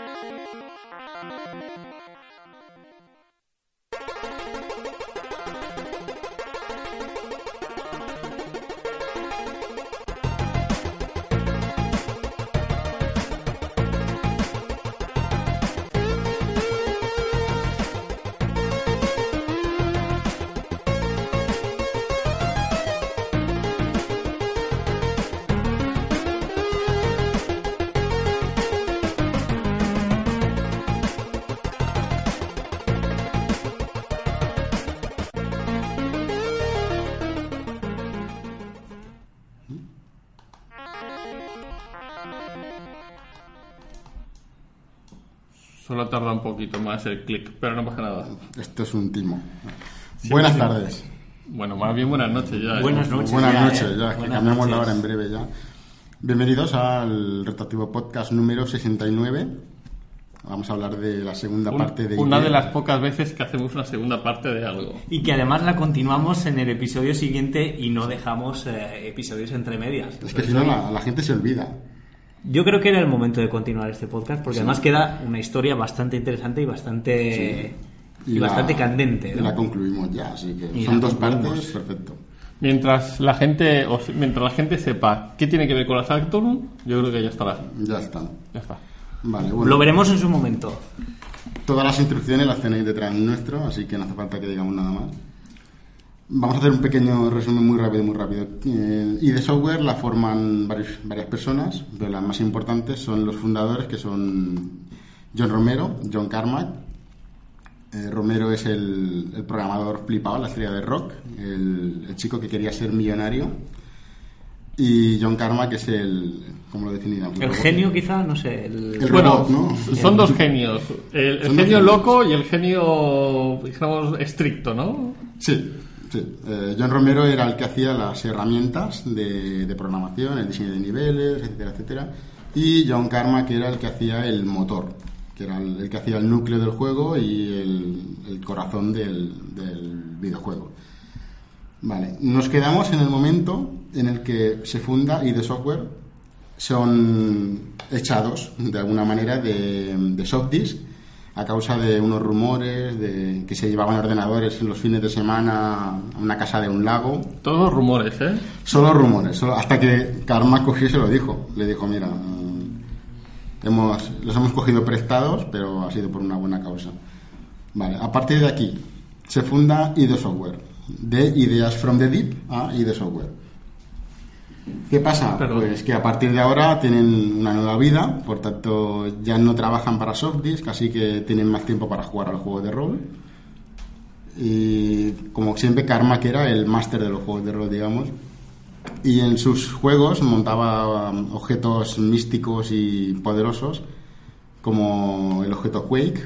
you Solo tarda un poquito más el clic, pero no pasa nada. Esto es un timo. Buenas sí. tardes. Bueno, más bien buenas noches ya. ¿eh? Buenas noches. Buenas ya, noches, ¿eh? ya, que Buenas cambiamos la noches. hora en breve ya. Bienvenidos al Retractivo Podcast número 69. Vamos a hablar de la segunda Un- parte de una Ikea. de las pocas veces que hacemos una segunda parte de algo. Y que además la continuamos en el episodio siguiente y no dejamos eh, episodios entre medias. Es que si no, la, la gente se olvida. Yo creo que era el momento de continuar este podcast porque además queda una historia bastante interesante y bastante y, la- bastante candente. Y ¿no? la concluimos ya, así que Y son dos partes, perfecto. Mientras la gente o si- mientras la gente sepa qué tiene que ver con la Saturn, yo creo que ya estará. Ya está. Ya está. Vale, bueno. Lo veremos en su momento. Todas las instrucciones las tenéis detrás nuestro, así que no hace falta que digamos nada más. Vamos a hacer un pequeño resumen muy rápido, muy rápido. Eh, y de software la forman varios- varias personas, pero las más importantes son los fundadores, que son John Romero, John Carmack. Eh, Romero es el, el programador flipado, la estrella de rock, el, el chico que quería ser millonario. Y John Carmack es el, ¿cómo lo definiríamos? El genio quizá, no sé. El... El Bueno, robot, ¿no? son dos genios. El, genio loco y el genio, digamos, estricto, ¿no? Sí, sí. Eh, John Romero era el que hacía las herramientas de, programación, el diseño de niveles, etcétera, etcétera. Y John Carmack era el que hacía el motor, que era el, que hacía el núcleo del juego y el, corazón del, del videojuego. Vale, nos quedamos en el momento en el que se funda ID Software, son echados de alguna manera de, de Softdisk a causa de unos rumores de que se llevaban ordenadores en los fines de semana a una casa de un lago. Todos rumores, ¿eh? Solo rumores, solo, hasta que Karma cogió y se lo dijo. Le dijo, mira, hemos, los hemos cogido prestados, pero ha sido por una buena causa. Vale, a partir de aquí se funda ID Software, de ideas from the deep a ID Software. ¿Qué pasa? Perdón. Pues que a partir de ahora tienen una nueva vida, por tanto ya no trabajan para Softdisk, así que tienen más tiempo para jugar al juego de rol. Y como siempre, Karma, que era el máster de los juegos de rol, digamos. Y en sus juegos montaba um, objetos místicos y poderosos, como el objeto Quake,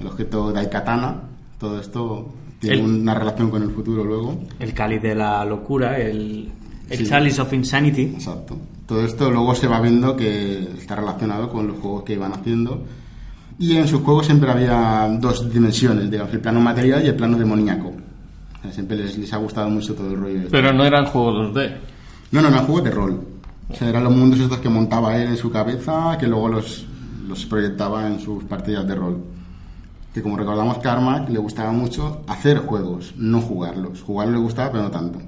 el objeto Daikatana. Todo esto tiene El- una relación con el futuro luego. El cáliz de la locura, el, el Sí. chalice of insanity. Exacto. Todo esto luego se va viendo que está relacionado con los juegos que iban haciendo. Y en sus juegos siempre había dos dimensiones, digamos, el plano material y el plano demoníaco. O sea, Siempre les, les ha gustado mucho todo el rollo. este. Pero no eran juegos 2D. No, no, eran juegos de rol. O sea, eran los mundos estos que montaba él en su cabeza, que luego los, los proyectaba en sus partidas de rol. Que como recordamos, Karma le gustaba mucho hacer juegos, no jugarlos. Jugarlos le gustaba, pero no tanto.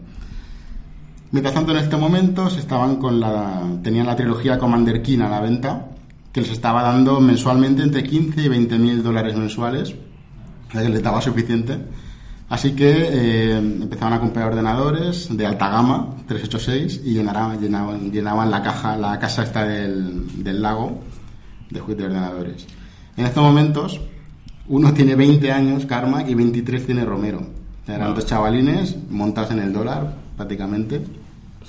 Mientras tanto, en este momento se estaban con la, tenían la trilogía Commander King a la venta, que les estaba dando mensualmente entre 15 y 20 mil dólares mensuales, que les daba suficiente. Así que eh, empezaron a comprar ordenadores de alta gama, 386, y llenaran- llenaban, llenaban la caja, la casa esta del, del lago de juegos de ordenadores. En estos momentos, uno tiene 20 años, Karma, y 23 tiene Romero. Eran Wow. dos chavalines montados en el dólar, prácticamente.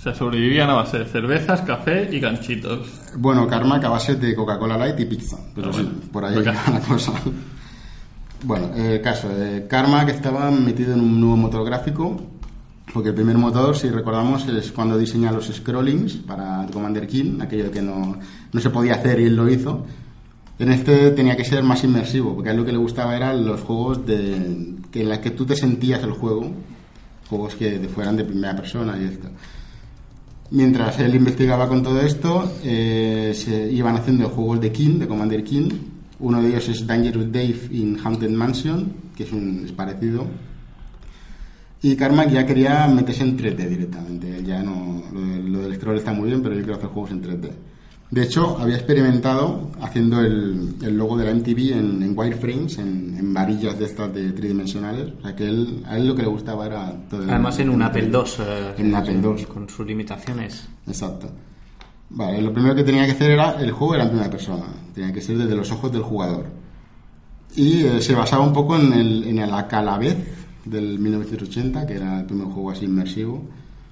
Sea, sobrevivían a base de cervezas, café y ganchitos. Bueno, Karma a base de Coca-Cola Light y pizza. Pero Ah, sí, bueno. por ahí va la cosa. Bueno, el caso, eh, Karma que estaba metido en un nuevo motor gráfico, porque el primer motor, si recordamos, es cuando diseña los scrollings para Commander King, aquello que no, no se podía hacer y él lo hizo. En este tenía que ser más inmersivo, porque a él lo que le gustaba eran los juegos de, que en los que tú te sentías el juego, juegos que fueran de primera persona y esto. Mientras él investigaba con todo esto, eh, se iban haciendo juegos de King, de Commander King, Uno de ellos es Dangerous Dave in Haunted Mansion, que es, un, es parecido. Y Carmack ya quería meterse en 3D directamente. Ya no, lo, lo del scroll está muy bien, pero yo quiero hacer juegos en 3D. De hecho, había experimentado haciendo el, el logo de la MTV en, en wireframes, en, en varillas de estas de tridimensionales. O sea, que él, a él lo que le gustaba era todo el- Además en un Apple II. eh, En un Apple II. Con sus limitaciones. Exacto. Vale, lo primero que tenía que hacer era, el juego era en primera persona, tenía que ser desde los ojos del jugador. Y eh, se basaba un poco en el, en el Acalavez del 1980, que era el primer juego así inmersivo.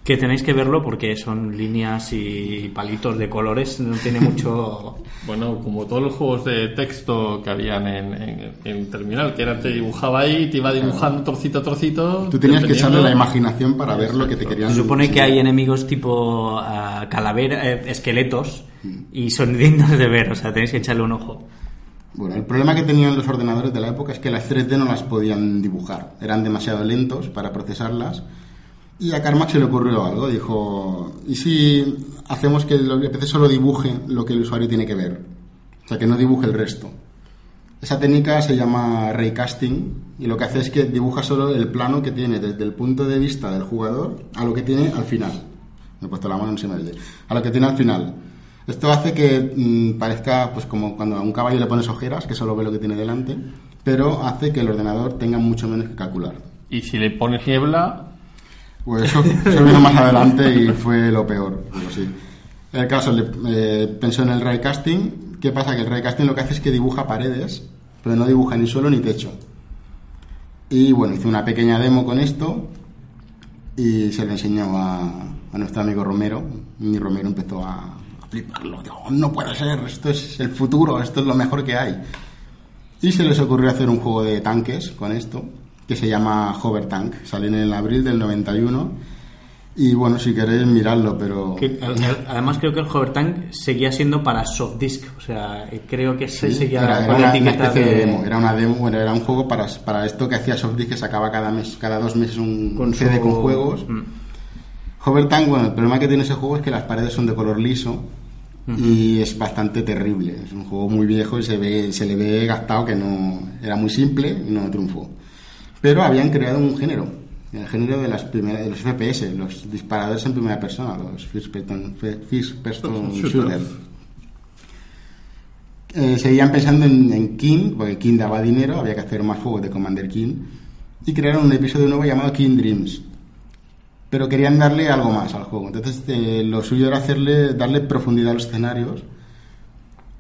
Que tenéis que verlo porque son líneas y palitos de colores, no tiene mucho... Bueno, como todos los juegos de texto que habían en, en, en Terminal, que era te dibujaba ahí, te iba dibujando trocito a trocito. Tú tenías que echarle la imaginación para ver lo que te querían Se supone que hay enemigos tipo ah, calavera, eh, esqueletos Mm. y son dignos de ver, o sea, tenéis que echarle un ojo. Bueno, el problema que tenían los ordenadores de la época es que las 3D no las podían dibujar, eran demasiado lentos para procesarlas. Y a Carmack se le ocurrió algo, dijo, ¿y si hacemos que el PC solo dibuje lo que el usuario tiene que ver? O sea, que no dibuje el resto. Esa técnica se llama raycasting y lo que hace es que dibuja solo el plano que tiene desde el punto de vista del jugador a lo que tiene al final. Me he puesto la mano, no se me oye. A lo que tiene al final. Esto hace que mm, parezca pues como cuando a un caballo le pones ojeras, que solo ve lo que tiene delante, pero hace que el ordenador tenga mucho menos que calcular. Y si le pones niebla, Pues eso, eso vino más adelante y fue lo peor, pero sí. El caso, le, eh, pensó en el raycasting. ¿Qué pasa? Que el raycasting lo que hace es que dibuja paredes, pero no dibuja ni suelo ni techo. Y bueno, hice una pequeña demo con esto y se lo enseñó a, a nuestro amigo Romero. Y Romero empezó a, a fliparlo. Digo, no puede ser, esto es el futuro, esto es lo mejor que hay. Y se les ocurrió hacer un juego de tanques con esto, que se llama Hover Tank. Salió en el abril del 91. Y bueno, si queréis mirarlo, pero... Que, además creo que el Hover Tank seguía siendo para soft disk, o sea, eh, creo que se Sí, seguía era, con una, la una etiqueta especie de de- demo. Era una demo, bueno, era un juego para, para esto que hacía Softdisk que sacaba cada mes, cada dos meses un, Con CD su- con juegos. Mm. Hover Tank, bueno, el problema que tiene ese juego es que las paredes son de color liso y es bastante terrible. Es un juego muy viejo y se ve, se le ve gastado que no era muy simple y no triunfó. Pero habían creado un género, el género de las primeras, de los FPS, los disparadores en primera persona, los first person, first person Shooters. shooters. Eh, seguían pensando en, en King, porque King daba dinero, había que hacer más juegos de Commander King, y crearon un episodio nuevo llamado King Dreams. Pero querían darle algo más al juego. Entonces eh, lo suyo era hacerle, darle profundidad a los escenarios.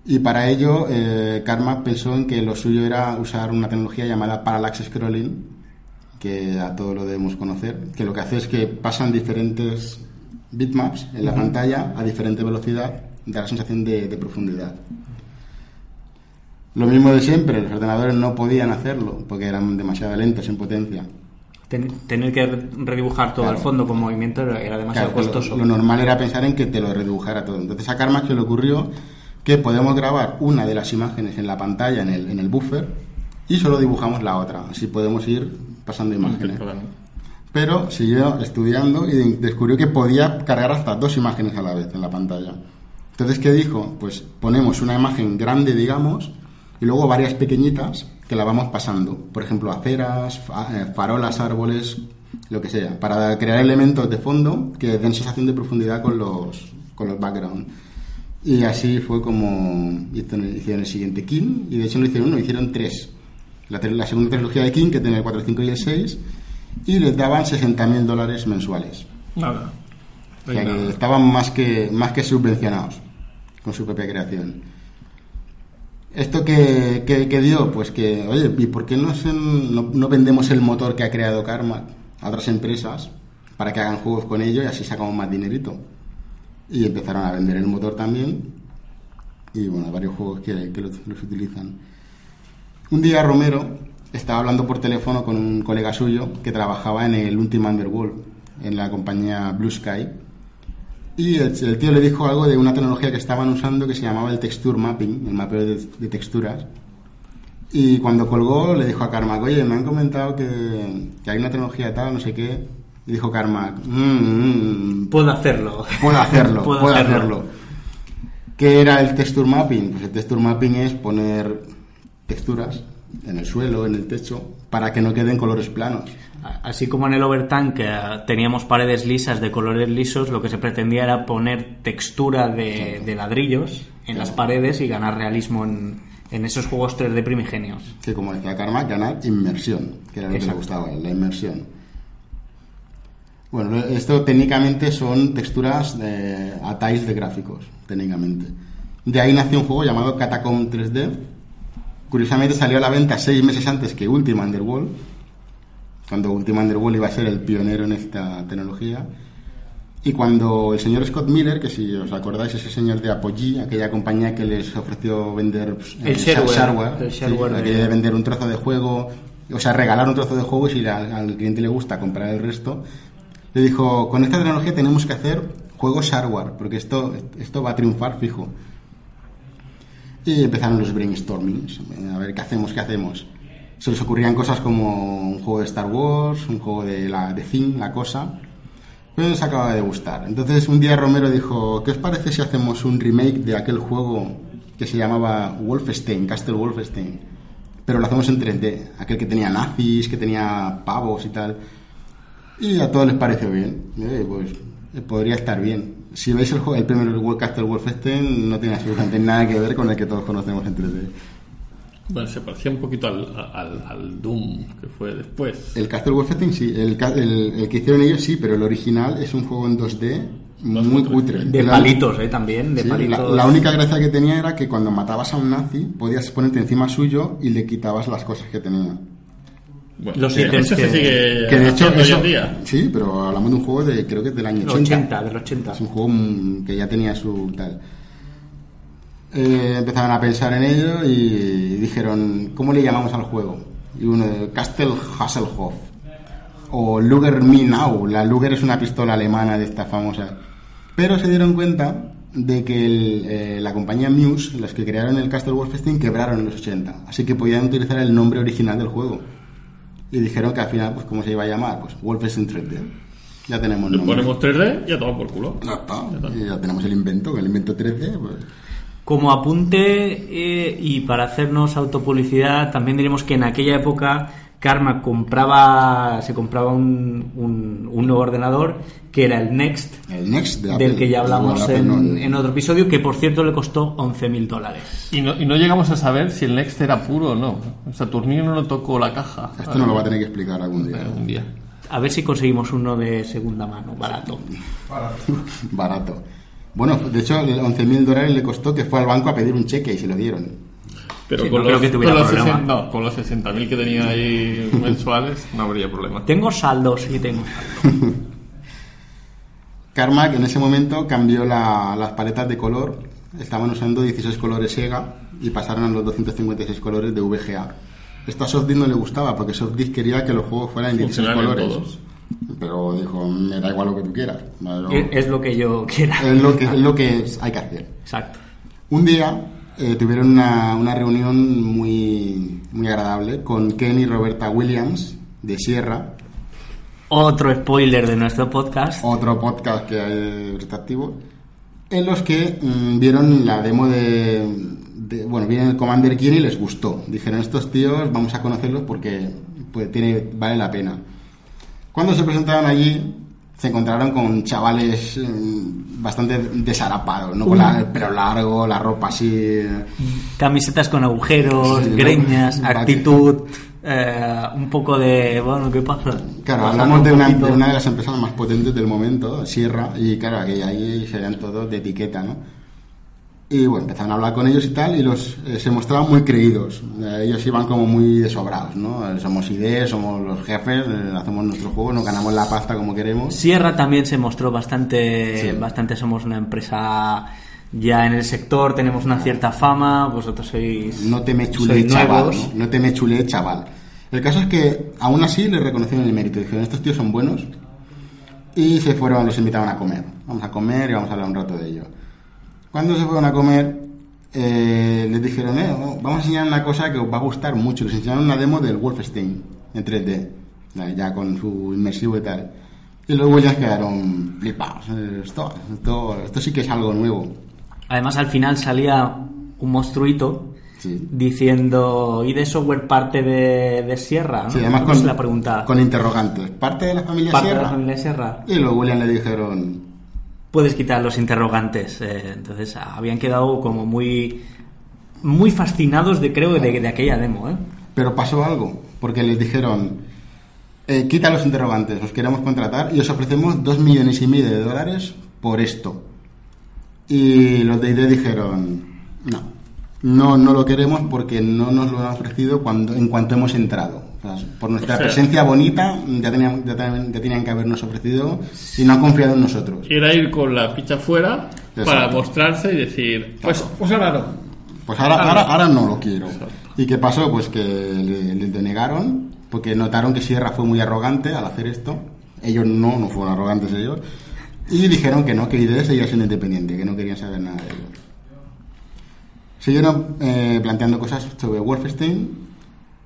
Y para ello, eh, Karma pensó en que lo suyo era usar una tecnología llamada Parallax Scrolling, que a todos lo debemos conocer, que lo que hace es que pasan diferentes bitmaps en la pantalla a diferente velocidad, da la sensación de, de profundidad. Lo mismo de siempre, los ordenadores no podían hacerlo porque eran demasiado lentos en potencia. Ten- tener que re- redibujar todo Claro. el fondo con movimiento era demasiado Claro, lo- costoso. Lo, normal era pensar en que te lo redibujara todo. Entonces a Karma se le ocurrió que podemos grabar una de las imágenes en la pantalla, en el, en el buffer, y solo dibujamos la otra. Así podemos ir pasando imágenes. Pero siguió estudiando y descubrió que podía cargar hasta dos imágenes a la vez en la pantalla. Entonces, ¿qué dijo? Pues ponemos una imagen grande, digamos, y luego varias pequeñitas que la vamos pasando. Por ejemplo, aceras, eh, farolas, árboles, lo que sea, para crear elementos de fondo que den sensación de profundidad con los, con los background. Y así fue como hizo- hicieron el siguiente King, y de hecho no hicieron uno, hicieron tres. La, segunda trilogía de King, que tiene el 4, el 5 y el 6, y les daban 60.000 dólares mensuales. Nada. O sea que estaban más que, más que subvencionados con su propia creación. ¿Esto que, que, dio? Pues que, oye, ¿y por qué no, se- no, no vendemos el motor que ha creado Karma a otras empresas para que hagan juegos con ello y así sacamos más dinerito? Y empezaron a vender el motor también y bueno, varios juegos que, que los, los utilizan. Un día Romero estaba hablando por teléfono con un colega suyo que trabajaba en el Ultima Underworld, en la compañía Blue Sky. Y el, el tío le dijo algo de una tecnología que estaban usando que se llamaba el texture mapping, el mapeo de, de texturas. Y cuando colgó le dijo a Carmack, oye, me han comentado que, que hay una tecnología tal, no sé qué. Y dijo Carmack, mmm, Puedo hacerlo. puedo hacerlo, Puedo puedo hacerlo. hacerlo. ¿Qué era el texture mapping? Pues el texture mapping es poner texturas en el suelo, en el techo, para que no queden colores planos. Así como en el Overtank eh, teníamos paredes lisas de colores lisos, lo que se pretendía era poner textura de, de ladrillos en las paredes y ganar realismo en, en esos juegos 3D primigenios. Que como decía Karma, ganar inmersión, que era lo que le gustaba, la inmersión. Bueno, esto técnicamente son texturas de, a tiles de gráficos, técnicamente. De ahí nació un juego llamado Catacomb 3D. Curiosamente salió a la venta seis meses antes que Ultima Underworld, cuando Ultima Underworld iba a ser el pionero en esta tecnología. Y cuando el señor Scott Miller, que si os acordáis, ese señor de Apogee, aquella compañía que les ofreció vender pues, El eh, shareware, el sí, shareware aquella de- de vender un trozo de juego, o sea, regalar un trozo de juego y si al, al cliente le gusta comprar el resto, le dijo, con esta tecnología tenemos que hacer juegos shareware, porque esto, esto va a triunfar fijo. Y empezaron los brainstormings, a ver qué hacemos, qué hacemos. Se les ocurrían cosas como un juego de Star Wars, un juego de la de Thing, la cosa. Pero les acaba de gustar. Entonces un día Romero dijo, ¿qué os parece si hacemos un remake de aquel juego que se llamaba Wolfenstein, Castle Wolfenstein? Pero lo hacemos en 3D, aquel que tenía nazis, que tenía pavos y tal. Y a todos les pareció bien. Eh, pues eh, podría estar bien. Si veis el, juego, el primer World Castle Wolfenstein, no tiene absolutamente nada que ver con el que todos conocemos en 3D. Bueno, se parecía un poquito al, al, al Doom que fue después. El Castle Wolfenstein sí, el, el- el que hicieron ellos sí, pero el original es un juego en 2D muy cutre. De palitos, ¿eh? También, de sí, la, palitos. la única gracia que tenía era que cuando matabas a un nazi podías ponerte encima suyo y le quitabas las cosas que tenía. Bueno, Los que ítems que- sigue Que de hecho haciendo eso, hoy en día. sí, pero hablamos de un juego de creo que es del año Del 80. 80, del 80. Es un juego mm, que ya tenía su tal. Eh, empezaron a pensar en ello y dijeron, ¿cómo le llamamos al juego? Y uno, Castle Hasselhoff. O Luger Minau. La Luger es una pistola alemana de esta famosa. Pero se dieron cuenta de que el, eh, la compañía Muse, los que crearon el Castle Wolfenstein, quebraron en los 80. Así que podían utilizar el nombre original del juego. Y dijeron que al final, pues, ¿cómo se iba a llamar? Pues Wolfenstein 3D. Ya tenemos Le nombre. ponemos 3D y a tomar por culo. Ya está. Y ya tenemos el invento, el invento 3D. Pues, Como apunte eh, y para hacernos autopublicidad, también diremos que en aquella época Karma compraba, se compraba un, un, un nuevo ordenador que era el Next, el Next de Apple. del que ya hablamos Apple, en, no, el- en otro episodio, que por cierto le costó 11.000 dólares. Y no, y no llegamos a saber si el Next era puro o no. Saturnino no tocó la caja. Esto no lo va a tener que explicar algún día. Un día. A ver si conseguimos uno de segunda mano, barato. Barato. Bueno, de hecho, el 11.000 dólares le costó que fue al banco a pedir un cheque y se lo dieron. Pero Sí, con, no creo los, que tuviera con, los problema. 60 no, con los 60.000 que tenía ahí mensuales no habría problema. Tengo saldos y tengo saldos. Carmack en ese momento cambió la- las paletas de color. Estaban usando 16 colores Sega y pasaron a los 256 colores de VGA. Esto a Softdisk no le gustaba porque Softdisk quería que los juegos fueran en 16 Funcionaran en colores. todos. Pero dijo, me da igual lo que tú quieras. Pero es, es lo que yo quiera. es lo que, es lo que hay que hacer. Exacto. Un día eh, tuvieron una, una reunión muy, muy agradable con Ken y Roberta Williams de Sierra, Otro spoiler de nuestro podcast. otro podcast que hay está activo, en los que mm, vieron la demo de, de- bueno, vieron el Commander Keen y les gustó. Dijeron, estos tíos vamos a conocerlos porque pues, tiene, vale la pena. Cuando se presentaron allí, se encontraron con chavales mm, bastante desarapados, ¿no? Con la- el pelo largo, la ropa así... Camisetas con agujeros, greñas, actitud, eh, un poco de, bueno, ¿qué pasa? Claro, hablamos de un una, de una de las empresas más potentes del momento, Sierra, y claro, que ahí serían todos de etiqueta, ¿no? Y bueno, empezaron a hablar con ellos y tal, y los eh, se mostraban muy creídos. Eh, ellos iban como muy desobrados, ¿no? Eh, Somos ideas, somos los jefes, eh, hacemos nuestro juego, nos ganamos la pasta como queremos. Sierra también se mostró bastante, Sí. bastante somos una empresa ya en el sector, tenemos una cierta fama, vosotros sois, No te me chulé, chaval. ¿no? No te me chulé, chaval. El caso es que aún así les reconocieron el mérito. Dijeron, estos tíos son buenos. Y se fueron, los invitaron a comer. Vamos a comer y vamos a hablar un rato de ello. Cuando se fueron a comer, eh, les dijeron, eh, vamos a enseñar una cosa que os va a gustar mucho. Les enseñaron una demo del Wolfenstein en 3D, eh, ya con su inmersivo y tal. Y los Williams quedaron flipados. Esto, esto, esto sí que es algo nuevo. Además al final salía un monstruito Sí. diciendo ¿y de software parte de, de Sierra? ¿no? Sí, además ¿Cómo con, la pregunta? con interrogantes. ¿Parte de la familia ¿Parte de Sierra? la familia Sierra? Y luego William le dijeron, Puedes quitar los interrogantes. eh, entonces ah, habían quedado como muy muy fascinados de creo de, de aquella demo, ¿eh? pero pasó algo, porque les dijeron, eh, quita los interrogantes, os queremos contratar y os ofrecemos dos millones y medio de dólares por esto. Y los de ID dijeron, no, no, no lo queremos porque no nos lo han ofrecido cuando, en cuanto hemos entrado. O sea, por nuestra O sea- presencia bonita ya tenían, ya, tenían- ya tenían que habernos ofrecido y no han confiado en nosotros. Era ir con la ficha fuera Exacto. para mostrarse y decir, pues, pues ahora no. Pues ahora, ahora, ahora no lo quiero. Exacto. ¿Y qué pasó? Pues que le- les denegaron porque notaron que Sierra fue muy arrogante al hacer esto. Ellos no, no fueron arrogantes ellos. Y dijeron que no, que ID seguía siendo independiente, que no querían saber nada de ellos. Siguieron eh, planteando cosas sobre Wolfenstein,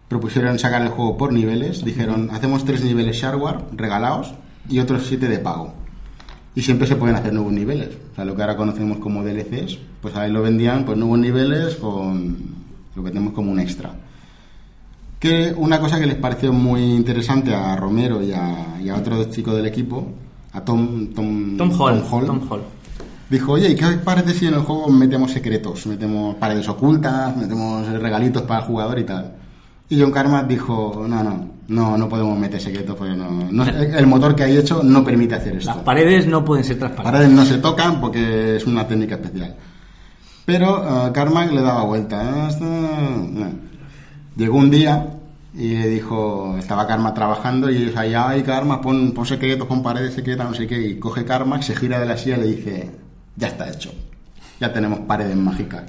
propusieron sacar el juego por niveles, dijeron, hacemos tres niveles shareware regalados y otros siete de pago. Y siempre se pueden hacer nuevos niveles. O sea, lo que ahora conocemos como DLCs, pues ahí lo vendían, pues nuevos niveles con lo que tenemos como un extra. Que una cosa que les pareció muy interesante a Romero y a, y a otro chico del equipo, a Tom, Tom, Tom Hall. Tom Hall. Dijo, oye, ¿y qué os parece si en el juego metemos secretos? Metemos paredes ocultas, metemos regalitos para el jugador y tal. Y John Carmack dijo, no, no, no, no podemos meter secretos porque no, no- el motor que hay hecho no permite hacer esto. Las paredes no pueden ser transparentes. paredes no se tocan porque es una técnica especial. Pero eh, Carmack le daba vuelta. "Ah, esto no". Llegó un día y le dijo, estaba Karma trabajando y ellos ahí, ay Karma, pon, pon secretos, pon paredes secretas, no sé qué. Y coge Karma, se gira de la silla y le dice, ya está hecho. Ya tenemos paredes mágicas.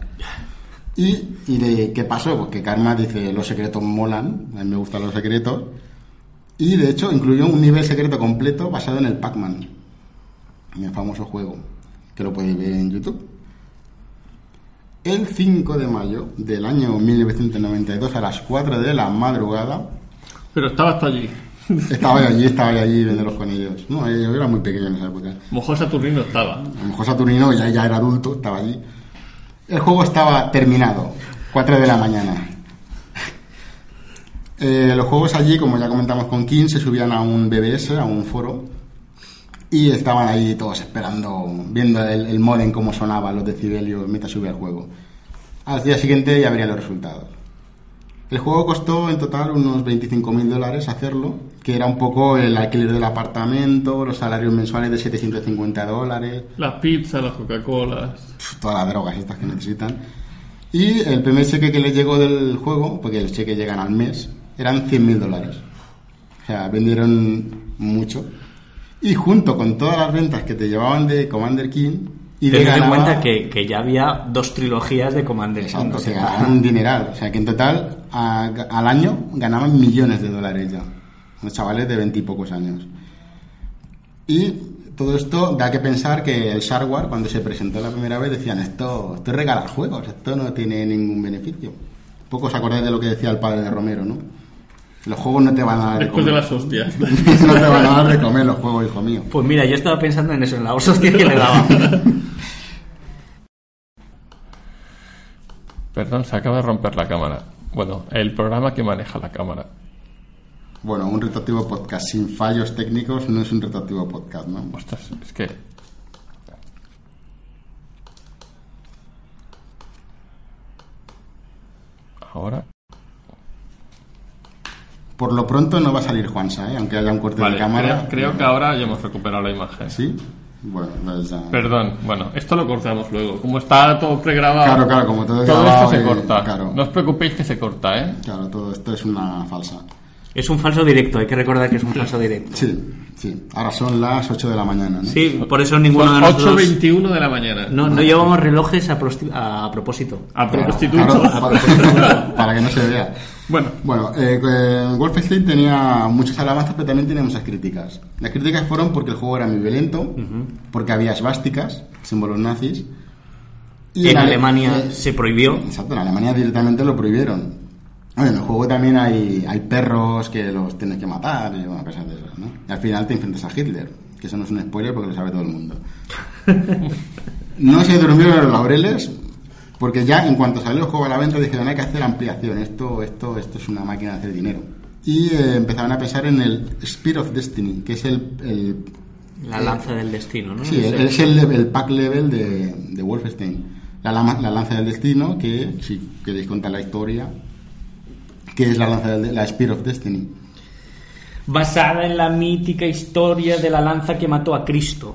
¿Y, y de, qué pasó? Pues que Karma dice, los secretos molan, a mí me gustan los secretos. Y de hecho incluyó un nivel secreto completo basado en el Pac-Man, el famoso juego, que lo podéis ver en YouTube. El 5 de mayo del año 1992 a las 4 de la madrugada, Pero estabas tú allí. estaba allí, estaba allí viéndolos con ellos. No, yo era muy pequeño en esa época. Mojo Saturnino estaba. Mejor Saturnino ya, ya era adulto, estaba allí. El juego estaba terminado, 4 de la mañana. Eh, los juegos allí, como ya comentamos con King, se subían a un BBS, a un foro, y estaban ahí todos esperando, viendo el, el modem cómo sonaba, los decibelios, mientras subía el juego. Al día siguiente ya verían los resultados. El juego costó en total unos 25.000 dólares hacerlo, que era un poco el alquiler del apartamento, los salarios mensuales de 750 dólares, Las pizzas, las Coca-Colas. todas las drogas estas que necesitan. Y el primer cheque que les llegó del juego, porque los cheques llegan al mes, eran 100.000 dólares. O sea, vendieron mucho. Y junto con todas las ventas que te llevaban de Commander King, y de Tened en ganaba- cuenta que, que ya había dos trilogías de Commander King. Exacto, sea, ganaban un dineral. O sea, que en total a- al año ganaban millones de dólares ya. Los chavales de veintipocos años. Y todo esto da que pensar que el Shareware, cuando se presentó la primera vez, decían esto, esto es regalar juegos, esto no tiene ningún beneficio. Poco os acordáis de lo que decía el padre de Romero, ¿no? Los juegos no te van a dar de Después de las hostias. no te van a dar de comer los juegos, hijo mío. Pues mira, yo estaba pensando en eso, en la hostia que le daba. Perdón, se acaba de romper la cámara. Bueno, el programa que maneja la cámara. Bueno, un retroactivo podcast sin fallos técnicos no es un retroactivo podcast, ¿no? Ostras, es que. Ahora. Por lo pronto no va a salir Juansa, ¿eh? aunque haya un corte Vale, de cámara. creo, creo que ahora ya hemos recuperado la imagen. ¿Sí? Bueno, pues ya... Perdón, bueno, esto lo cortamos luego. Como está todo pregrabado. Claro, claro, como todo Todo esto se y- corta. claro. No os preocupéis que se corta, ¿eh? Claro, todo esto es una falsa. Es un falso directo, hay que recordar que es un falso directo. Sí, sí. Ahora son las 8 de la mañana, ¿no? Sí, por eso ninguno de nosotros... 8.21 de la mañana. No, no llevamos relojes a, prosti- a propósito. A Claro, prostituto. para, para que no se vea. Bueno, Bueno, eh, eh, Wolfenstein tenía muchas alabanzas, pero también tenía muchas críticas. Las críticas fueron porque el juego era muy violento, porque había esvásticas, símbolos nazis. en Ale- Alemania eh, se prohibió. Exacto, en Alemania directamente lo prohibieron. Bueno, en el juego también hay, hay perros que los tienes que matar y bueno, cosas de esas, ¿no? Y al final te enfrentas a Hitler, que eso no es un spoiler porque lo sabe todo el mundo. No se durmieron los laureles Porque ya en cuanto salió el juego a la venta dijeron hay que hacer ampliación, esto, esto, esto es una máquina de hacer dinero. Y eh, empezaron a pensar en el Spear of Destiny, que es el, el La lanza del destino, ¿no? Sí, es el, el pack level de, de Wolfenstein. La, lama- la lanza del destino, que si queréis contar la historia, que es la lanza del, la Spear of Destiny. Basada en la mítica historia de la lanza que mató a Cristo.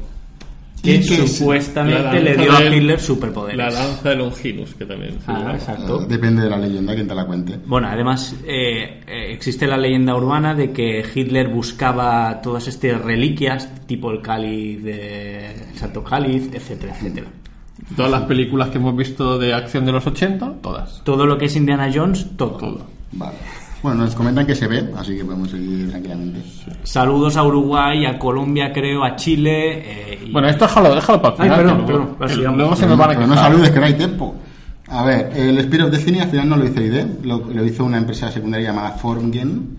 Que supuestamente le dio a Hitler superpoderes. La lanza de Longinus, que también. Ah, exacto. Eh, Depende de la leyenda, quien te la cuente. Bueno, además eh, eh, existe la leyenda urbana de que Hitler buscaba todas estas reliquias, tipo el cáliz de el Santo Cáliz, etcétera, etcétera. Todas las películas que hemos visto de acción de los 80, todas. Todo lo que es Indiana Jones, todo. Todo. Vale. Bueno, nos comentan que se ve, así que podemos seguir tranquilamente. Saludos a Uruguay, a Colombia, creo, a Chile. eh, y- Bueno, esto déjalo, déjalo para el Ay, final. perdón, que luego, perdón, pues que sigamos. luego se nos van a Pero no saludes, que no hay tiempo. A ver, el Spear of Destiny al final no lo hizo ID, lo, lo hizo una empresa secundaria llamada Formgen,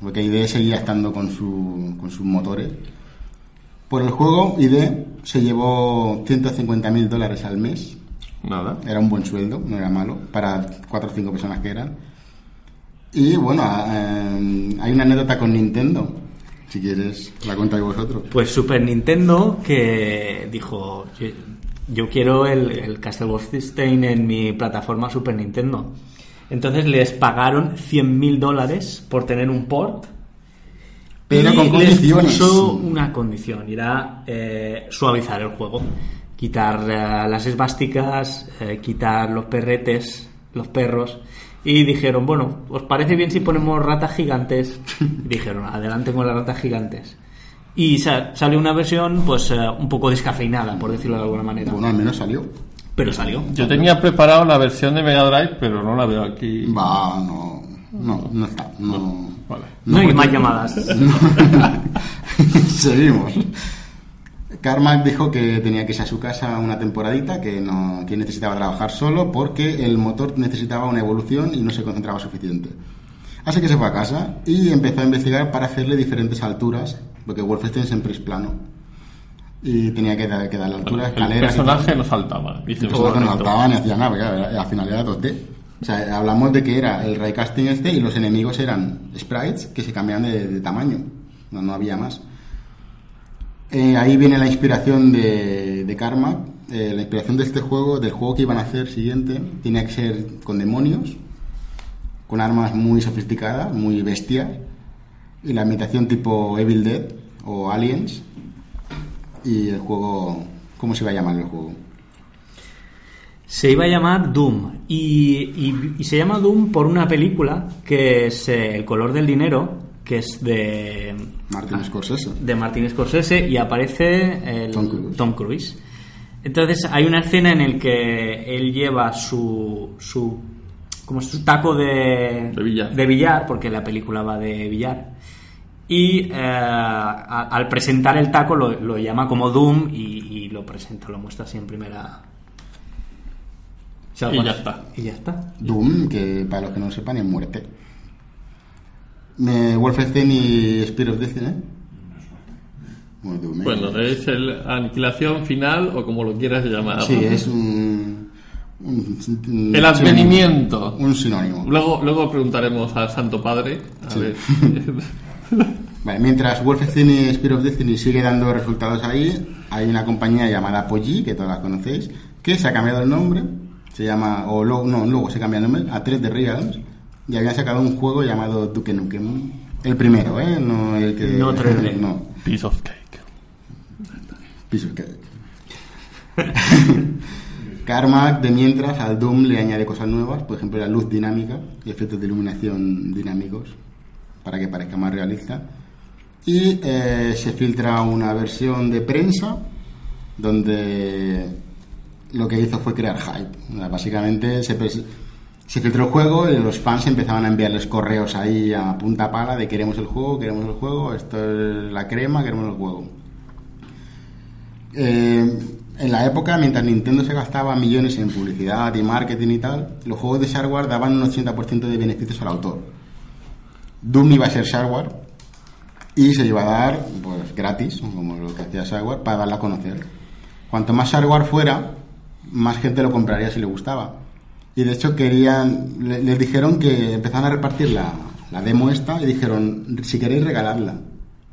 porque ID seguía estando con, su, con sus motores. Por el juego, ID se llevó 150 mil dólares al mes, Nada. era un buen sueldo, no era malo, para cuatro o cinco personas que eran. Y bueno, eh, hay una anécdota con Nintendo, si quieres la contáis vosotros. Pues Super Nintendo que dijo, yo, quiero el, el Castle Wolfenstein en mi plataforma Super Nintendo. Entonces les pagaron 100.000 dólares por tener un port. Pero y con les condiciones. puso una condición, era eh, suavizar el juego. Quitar eh, las esvásticas, eh, quitar los perretes, los perros. Y dijeron, bueno, ¿os parece bien si ponemos ratas gigantes? Y dijeron, adelante con las ratas gigantes. Y sa- salió una versión, pues, eh, un poco descafeinada, por decirlo de alguna manera. Bueno, al menos salió. Pero salió. Yo tenía preparado la versión de Mega Drive, pero no la veo aquí. Va, no, no, no está, no. Vale. No hay porque- más llamadas. Seguimos. Carmack dijo que tenía que irse a su casa una temporadita, que no, que necesitaba trabajar solo porque el motor necesitaba una evolución y no se concentraba suficiente. Así que se fue a casa y empezó a investigar para hacerle diferentes alturas, porque Wolfenstein siempre es plano. Y tenía que, dar- que darle altura, El escaleras. tal. personaje no saltaba. Dice El personaje no saltaba ni hacía nada, porque al final era 2D. O sea, hablamos de que era el raycasting este y los enemigos eran sprites que se cambiaban de, de tamaño. No, no había más. Eh, ahí viene la inspiración de, Karma. Eh, la inspiración de este juego, del juego que iban a hacer siguiente, tenía que ser con demonios, con armas muy sofisticadas, muy bestias, y la imitación tipo Evil Dead o Aliens. Y el juego, ¿cómo se iba a llamar el juego? Se iba a llamar Doom. Y, y- y se llama Doom por una película que es eh, El color del dinero, que es de, Martin Scorsese. de Martin Scorsese y aparece el Tom Cruise. Tom Cruise. Entonces hay una escena en el que él lleva su su como su taco de De billar. de billar, porque la película va de billar. Y eh, a- al presentar el taco lo, lo llama como Doom y, y lo presenta, lo muestra así en primera. Y ya está. Y ya está. Doom, que para los que no sepan es muerte. Me, Wolfenstein y Spear of Destiny. ¿eh? Bueno, ¿eh? Bueno, es el aniquilación final o como lo quieras llamar. Sí, es un, un- un El advenimiento. Un sinónimo. Luego, luego preguntaremos al Santo Padre. A Sí. ver. Vale, mientras Wolfenstein y Spear of Destiny sigue dando resultados ahí, hay una compañía llamada Apogee, que todas la conocéis, que se ha cambiado el nombre, se llama, o luego, no, luego se cambia el nombre a 3 de Realms, y habían sacado un juego llamado Duke Nukem. El primero, ¿eh? No el que... No 3D. No, Piece of cake. piece of cake. Carmack, de mientras, al Doom le añade cosas nuevas, por ejemplo, la luz dinámica y efectos de iluminación dinámicos, para que parezca más realista. Y eh, se filtra una versión de prensa donde lo que hizo fue crear hype. O sea, Básicamente se, se filtró el juego y los fans empezaban a enviarles correos ahí a punta pala de queremos el juego, queremos el juego, esto es la crema, queremos el juego. Eh, en la época, mientras Nintendo se gastaba millones en publicidad y marketing y tal, los juegos de shareware daban un 80% de beneficios al autor. Doom iba a ser shareware y se iba a dar pues gratis, como lo que hacía shareware, para darla a conocer. Cuanto más shareware fuera, más gente lo compraría si le gustaba. Y de hecho querían, le- les dijeron que empezaron a repartir la, la demo esta y dijeron, si queréis regalarla.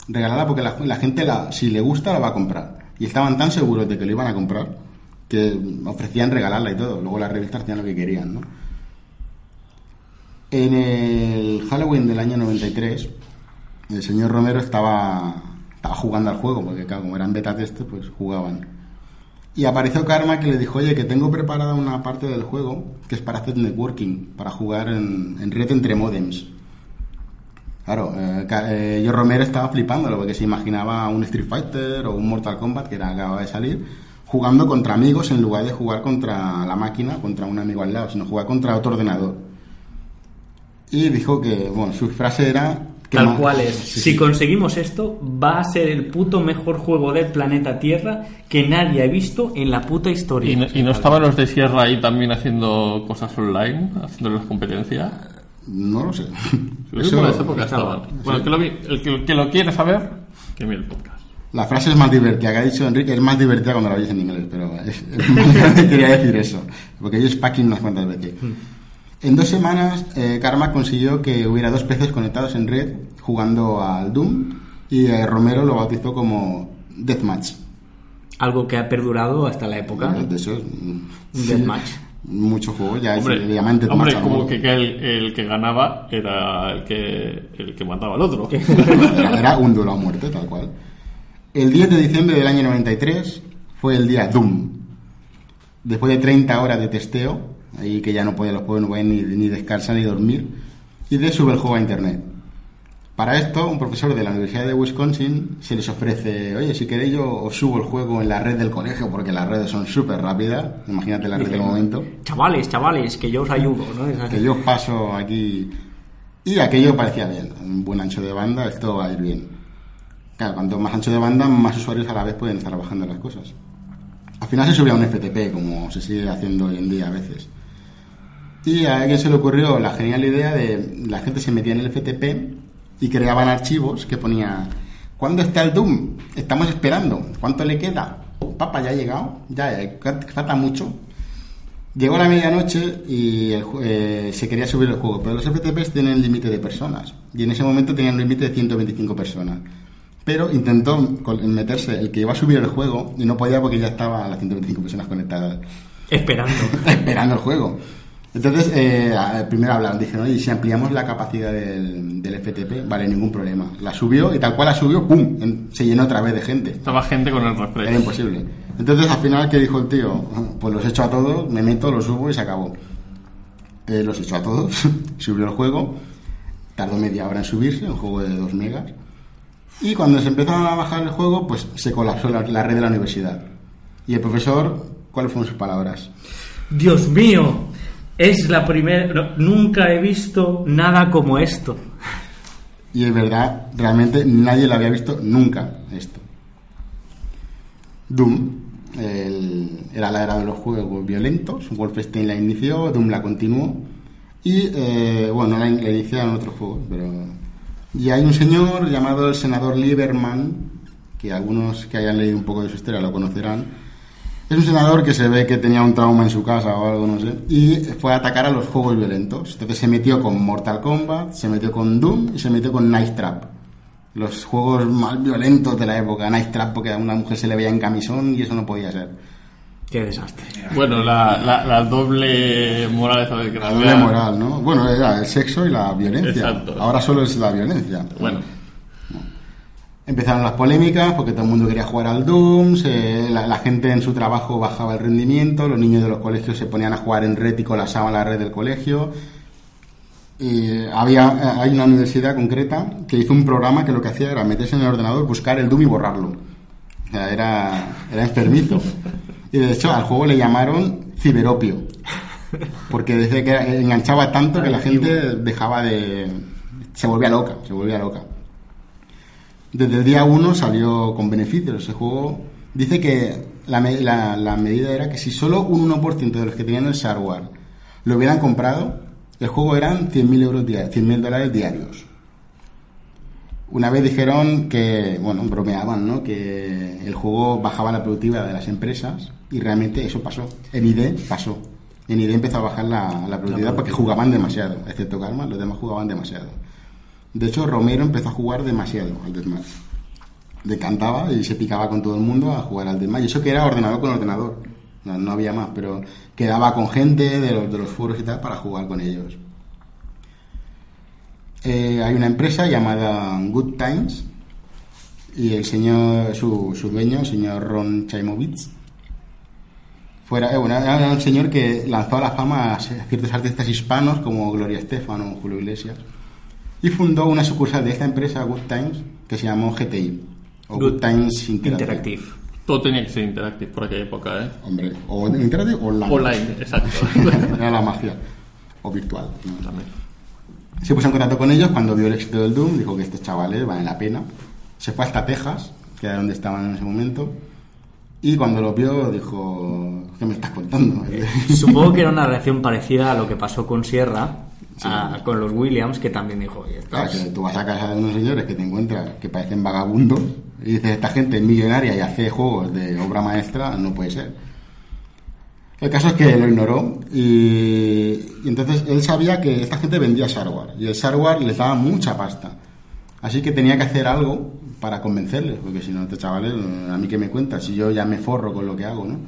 Regalarla porque la, la gente, la, si le gusta, la va a comprar. Y estaban tan seguros de que lo iban a comprar que ofrecían regalarla y todo. Luego las revistas hacían lo que querían, ¿no? En el Halloween del año 93, el señor Romero estaba, estaba jugando al juego, porque claro, como eran beta test, pues jugaban. Y apareció Karma que le dijo, oye, que tengo preparada una parte del juego que es para hacer networking, para jugar en, en red entre modems. Claro, eh, Ca- eh, yo Romero estaba flipándolo porque se imaginaba un Street Fighter o un Mortal Kombat que era, acababa de salir, jugando contra amigos en lugar de jugar contra la máquina, contra un amigo al lado, sino jugar contra otro ordenador. Y dijo que, bueno, su frase era... Tal cual es. Sí, si sí. conseguimos esto, va a ser el puto mejor juego del planeta Tierra que nadie ha visto en la puta historia. ¿Y no, y no estaban los de Sierra ahí también haciendo cosas online, haciéndoles competencia? No lo sé. Eso- por esa época estaba. estaban. Bueno, el que, lo, vi- el que, el que lo quiere saber, que mire el podcast. La frase es más divertida, que ha dicho Enrique, es más divertida cuando la oyes en inglés, pero es, es- quería decir eso, porque yo es packing unas cuantas veces. En dos semanas, eh, Karma consiguió que hubiera dos peces conectados en red jugando al Doom y eh, Romero lo bautizó como Deathmatch. Algo que ha perdurado hasta la época. De eso es, Un sí, deathmatch. Muchos juegos ya Hombre, se llaman Deathmatch. hombre como que, el, el que ganaba era el que, el que mataba al otro. Era, era un duelo a muerte, tal cual. El 10 de diciembre del año 93 fue el día Doom. Después de 30 horas de testeo, ahí que ya no podían los juegos, no podían ni, ni descansar ni dormir, y de sube el juego a internet. Para esto, un profesor de la Universidad de Wisconsin se les ofrece, oye, si queréis yo os subo el juego en la red del colegio, porque las redes son súper rápidas, imagínate la red del momento Chavales, chavales, que yo os ayudo, ¿no? Que yo paso aquí. Y aquello parecía bien, un buen ancho de banda, esto va a ir bien. Claro, cuanto más ancho de banda, más usuarios a la vez pueden estar bajando las cosas. Al final se subía un FTP, como se sigue haciendo hoy en día a veces. Y a alguien se le ocurrió la genial idea de la gente se metía en el FTP y creaban archivos que ponía ¿Cuándo está el Doom? Estamos esperando. ¿Cuánto le queda? Papa, ya ha llegado. Ya, eh, falta mucho. Llegó la medianoche y el eh, se quería subir el juego, pero los FTPs tienen límite de personas y en ese momento tenían un límite de 125 personas. Pero intentó meterse el que iba a subir el juego y no podía porque ya estaba las 125 personas conectadas Esperando. esperando el juego. Entonces, eh, primero hablaron, dijeron, oye, si ampliamos la capacidad del, del FTP, vale, ningún problema. La subió y tal cual la subió, ¡pum! en- se llenó otra vez de gente. Estaba gente con el Era refresh. imposible. Entonces, al final, ¿qué dijo el tío? Pues los echo a todos, me meto, los subo y se acabó. Eh, los echó a todos, subió el juego, tardó media hora en subirse, un juego de 2 megas. Y cuando se empezaron a bajar el juego, pues se colapsó la, la red de la universidad. Y el profesor, ¿cuáles fueron sus palabras? Dios mío, es la primera. nunca he visto nada como esto. Y es verdad, realmente nadie lo había visto nunca esto. Doom era la era de los juegos violentos. Wolfenstein la inició, Doom la continuó. Y eh, bueno, la, la iniciaron otros juegos, pero. Y hay un señor llamado el senador Lieberman, que algunos que hayan leído un poco de su historia lo conocerán. Es un senador que se ve que tenía un trauma en su casa o algo, no sé, y fue a atacar a los juegos violentos. Entonces se metió con Mortal Kombat, se metió con Doom y se metió con Night Trap. Los juegos más violentos de la época. Night Trap porque a una mujer se le veía en camisón y eso no podía ser. Qué desastre. Bueno, la, la, la doble moral esa de que La la doble moral, ¿no? Bueno, era el sexo y la violencia. Exacto. Ahora solo es la violencia. Bueno, Empezaron las polémicas porque todo el mundo quería jugar al Doom, se- la, la gente en su trabajo bajaba el rendimiento, los niños de los colegios se ponían a jugar en red y colapsaban la red del colegio. Y había, hay una universidad concreta que hizo un programa que lo que hacía era meterse en el ordenador, buscar el Doom y borrarlo. O sea, era, era enfermizo. Y de hecho al juego le llamaron ciberopio. Porque desde que enganchaba tanto que la gente dejaba de... se volvía loca, se volvía loca. Desde el día 1 salió con beneficios ese juego. Dice que la, me- la- la medida era que si solo un 1% de los que tenían el hardware lo hubieran comprado, el juego eran 100.000 euros dia- 100.000 dólares diarios. Una vez dijeron que, bueno, bromeaban, ¿no? Que el juego bajaba la productividad de las empresas y realmente eso pasó. En ID pasó. En ID empezó a bajar la, la productividad porque jugaban demasiado, excepto Karma, los demás jugaban demasiado. De hecho, Romero empezó a jugar demasiado al Deathmatch. Le cantaba y se picaba con todo el mundo a jugar al Deathmatch. Y eso que era ordenador con ordenador. No, no había más, pero quedaba con gente de los, de los foros y tal para jugar con ellos. Eh, hay una empresa llamada Good Times y el señor, su, su dueño, el señor Ron Chaimovitz, fuera, eh, bueno, era un señor que lanzó a la fama a ciertos artistas hispanos como Gloria Estefan o Julio Iglesias y fundó una sucursal de esta empresa, Good Times, que se llamó GTI o Good, Good Times Interactive. Interactive. Todo tenía que ser interactive por aquella época, ¿eh? Hombre, o Interactive o online. Online, exacto. Era la magia. O virtual. ¿no? También. Se puso en contacto con ellos cuando vio el éxito del Doom, dijo que estos chavales valen la pena. Se fue hasta Texas, que era donde estaban en ese momento, y cuando lo vio dijo, ¿qué me estás contando? Supongo que era una reacción parecida a lo que pasó con Sierra, a- con los Williams, que también dijo, "Oye, Claro, es- que tú vas a casa de unos señores que te encuentras que parecen vagabundos y dices, esta gente es millonaria y hace juegos de obra maestra, no puede ser. El caso es que lo ignoró y, y entonces él sabía que esta gente vendía hardware y el hardware les daba mucha pasta. Así que tenía que hacer algo para convencerles, porque si no, estos chavales, a mí que me cuentas, si yo ya me forro con lo que hago, ¿no?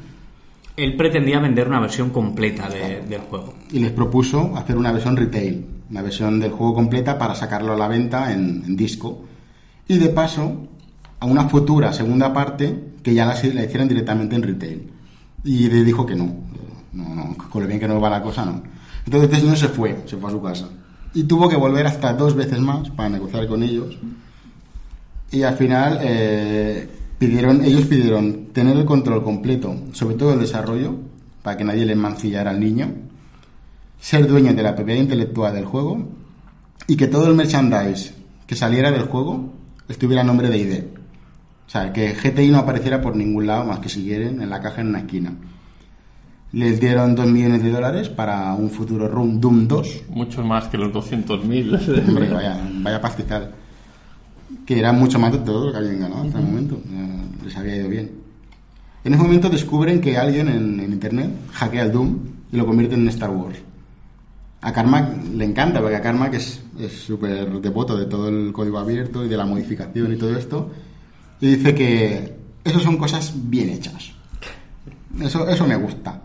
Él pretendía vender una versión completa de- del juego. y les propuso hacer una versión retail, una versión del juego completa para sacarlo a la venta en, en disco. Y de paso, a una futura segunda parte que ya la, la hicieran directamente en retail. Y le dijo que no. No, no, con lo bien que no va la cosa, no. Entonces este señor se fue, se fue a su casa. Y tuvo que volver hasta dos veces más para negociar con ellos. Y al final eh, pidieron, ellos pidieron tener el control completo, sobre todo el desarrollo, para que nadie le mancillara al niño, ser dueño de la propiedad intelectual del juego y que todo el merchandise que saliera del juego estuviera a nombre de ID. O sea, que GTI no apareciera por ningún lado más que si quieren en la caja en una esquina. Les dieron 2 millones de dólares para un futuro Room Doom 2 Mucho más que los 200.000. Hombre, vaya, vaya pastizal. Que era mucho más de todo lo que habían ganado hasta el momento. Les había ido bien. En ese momento descubren que alguien en, en internet hackea el Doom y lo convierte en Star Wars. A Carmack le encanta, porque a Carmack es súper devoto de todo el código abierto y de la modificación y todo esto. Y dice que eso son cosas bien hechas. Eso, eso me gusta.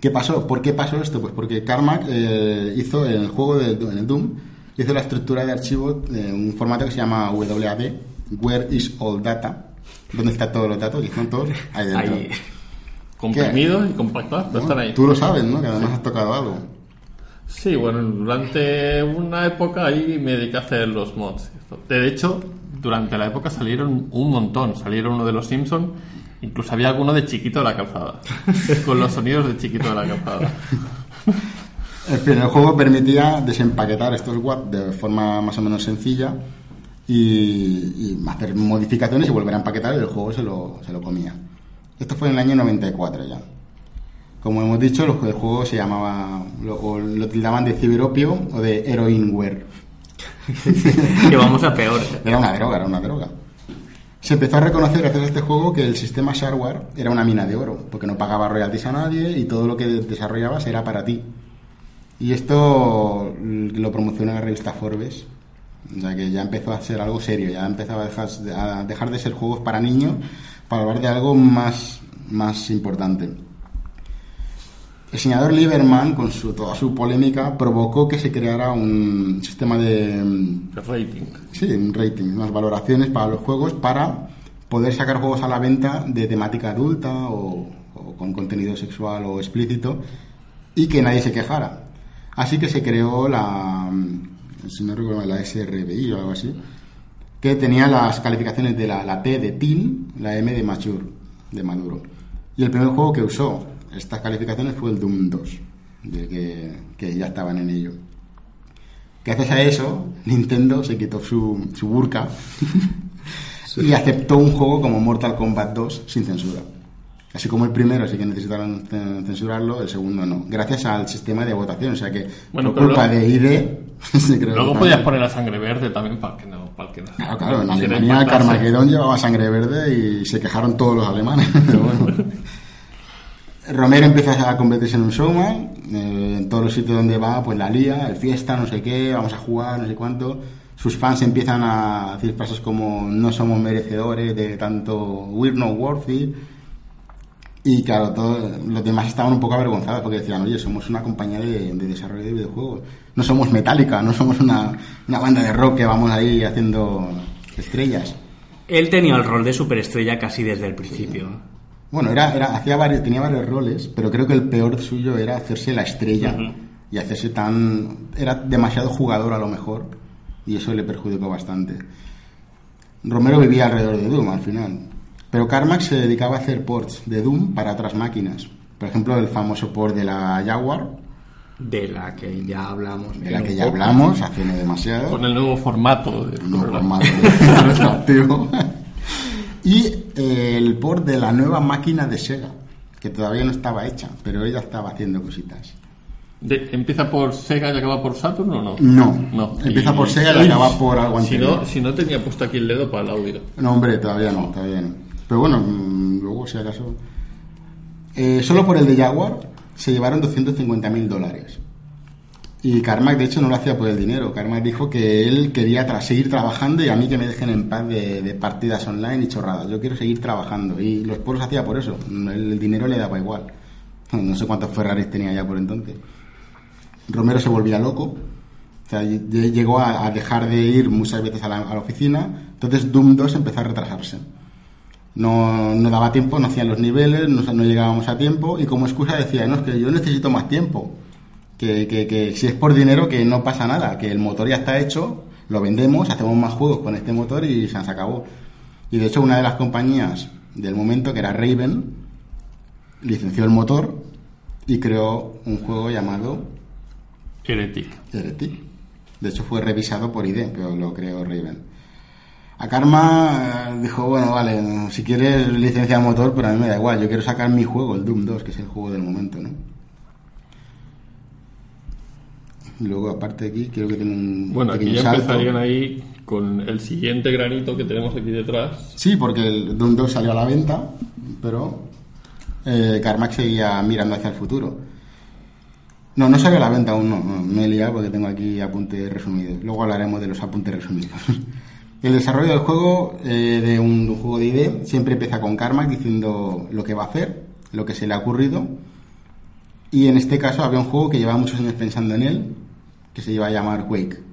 ¿Qué pasó? ¿Por qué pasó esto? Pues porque Carmack eh, hizo en el juego de, en el Doom, hizo la estructura de archivo en un formato que se llama WAD, Where is All Data, donde están todos los datos, y están todos ahí dentro. Ahí. Comprimidos y compactados, pero ¿no? están ahí. Tú lo sabes, ¿no? Que además has tocado algo. Sí, bueno, durante una época ahí me dediqué a hacer los mods. De hecho, durante la época salieron un montón. Salieron uno de los Simpsons, incluso había alguno de Chiquito de la Calzada, con los sonidos de Chiquito de la Calzada. En fin, el juego permitía desempaquetar estos WAD de forma más o menos sencilla y, y hacer modificaciones y volver a empaquetar y el juego se lo, se lo comía. Esto fue en el año 94 ya. Como hemos dicho, el jue- el juego se llamaba, lo, o lo tildaban de ciberopio o de heroinware. que vamos a peor. Era una droga, era una droga. Se empezó a reconocer gracias a este juego que el sistema shareware era una mina de oro, porque no pagaba royalties a nadie y todo lo que desarrollabas era para ti. Y esto lo promocionó la revista Forbes, sea que ya empezó a ser algo serio, ya empezaba a dejar, a dejar de ser juegos para niños para hablar de algo más, más importante. El senador Lieberman, con su, toda su polémica, provocó que se creara un sistema de, De rating. Sí, un rating, unas valoraciones para los juegos para poder sacar juegos a la venta de temática adulta o, o con contenido sexual o explícito y que nadie se quejara. Así que se creó la, mm, si no recuerdo, mal, la SRBI o algo así, que tenía las calificaciones de la, la T de teen, la M de mature, de maduro. Y el primer juego que usó estas calificaciones fue el Doom 2, de que, que ya estaban en ello. Gracias a eso, Nintendo se quitó su, su burka y aceptó un juego como Mortal Kombat 2 sin censura. Así como el primero sí que necesitaron censurarlo, el segundo no. Gracias al sistema de votación. O sea que Bueno, por culpa lo- de ID Luego podías poner la sangre verde también para que no. Para que no Claro, claro, en Alemania. Carmageddon llevaba sangre verde y se quejaron todos los alemanes. Pero bueno. Romero empieza a convertirse en un showman. eh, en todos los sitios donde va, pues la lía, el fiesta, no sé qué, vamos a jugar, no sé cuánto. Sus fans empiezan a decir frases como no somos merecedores de tanto we're not worthy. Y claro, todo- los demás estaban un poco avergonzados porque decían, oye, somos una compañía de, de desarrollo de videojuegos. No somos Metallica, no somos una, una banda de rock que vamos ahí haciendo estrellas. Él tenía el rol de superestrella casi desde el principio. Bueno, era, era, hacía varios, tenía varios roles, pero creo que el peor suyo era hacerse la estrella Ujú. y hacerse tan... Era demasiado jugador a lo mejor y eso le perjudicó bastante. Romero vivía alrededor de Doom al final, pero Carmack se dedicaba a hacer ports de Doom para otras máquinas. Por ejemplo, el famoso port de la Jaguar, De la que ya hablamos. de la que ya hablamos hace no demasiado. Con el nuevo formato. De un nuevo formato retroactivo. y eh, el port de la nueva máquina de Sega, que todavía no estaba hecha, pero ella estaba haciendo cositas. De- ¿Empieza por Sega y acaba por Saturn o no? No, No. empieza por Sega y acaba por algo si anterior. no, si no tenía puesto aquí el dedo para el audio. No, hombre, todavía no, todavía no. Pero bueno, mm, luego si acaso... Eh, solo por el de Jaguar se llevaron 250 mil dólares. Y Carmack, de hecho, no lo hacía por el dinero. Carmack dijo que él quería seguir trabajando y a mí que me dejen en paz de, partidas online y chorradas. Yo quiero seguir trabajando. Y los poros hacía por eso. El, dinero le daba igual. No sé cuántos Ferraris tenía ya por entonces. Romero se volvía loco. O sea, ll- llegó a, dejar de ir muchas veces a la oficina. Entonces Doom 2 empezó a retrasarse. No, no daba tiempo, no hacían los niveles, no, no llegábamos a tiempo y como excusa decía, no, es que yo necesito más tiempo. Que, que, que si es por dinero, que no pasa nada, que el motor ya está hecho, lo vendemos, hacemos más juegos con este motor y se nos acabó. Y de hecho una de las compañías del momento, que era Raven, licenció el motor y creó un juego llamado Heretic. Heretic. De hecho fue revisado por ID, pero lo creó Raven. A Karma eh, dijo, bueno, vale, si quieres licencia de motor, pero a mí me da igual, yo quiero sacar mi juego, el Doom 2, que es el juego del momento, ¿no? Luego, aparte de aquí, creo que tiene un Bueno, aquí ya salto. empezarían ahí con el siguiente granito que tenemos aquí detrás. Sí, porque el Doom 2 salió a la venta, pero eh, Carmack seguía mirando hacia el futuro. No, no salió a la venta aún, no, no, me he liado porque tengo aquí apuntes resumidos. Luego hablaremos de los apuntes resumidos. el desarrollo del juego, eh, de, un, juego de ID, siempre empieza con Carmack diciendo lo que va a hacer, lo que se le ha ocurrido. Y en este caso había un juego que llevaba muchos años pensando en él, que se iba a llamar Quake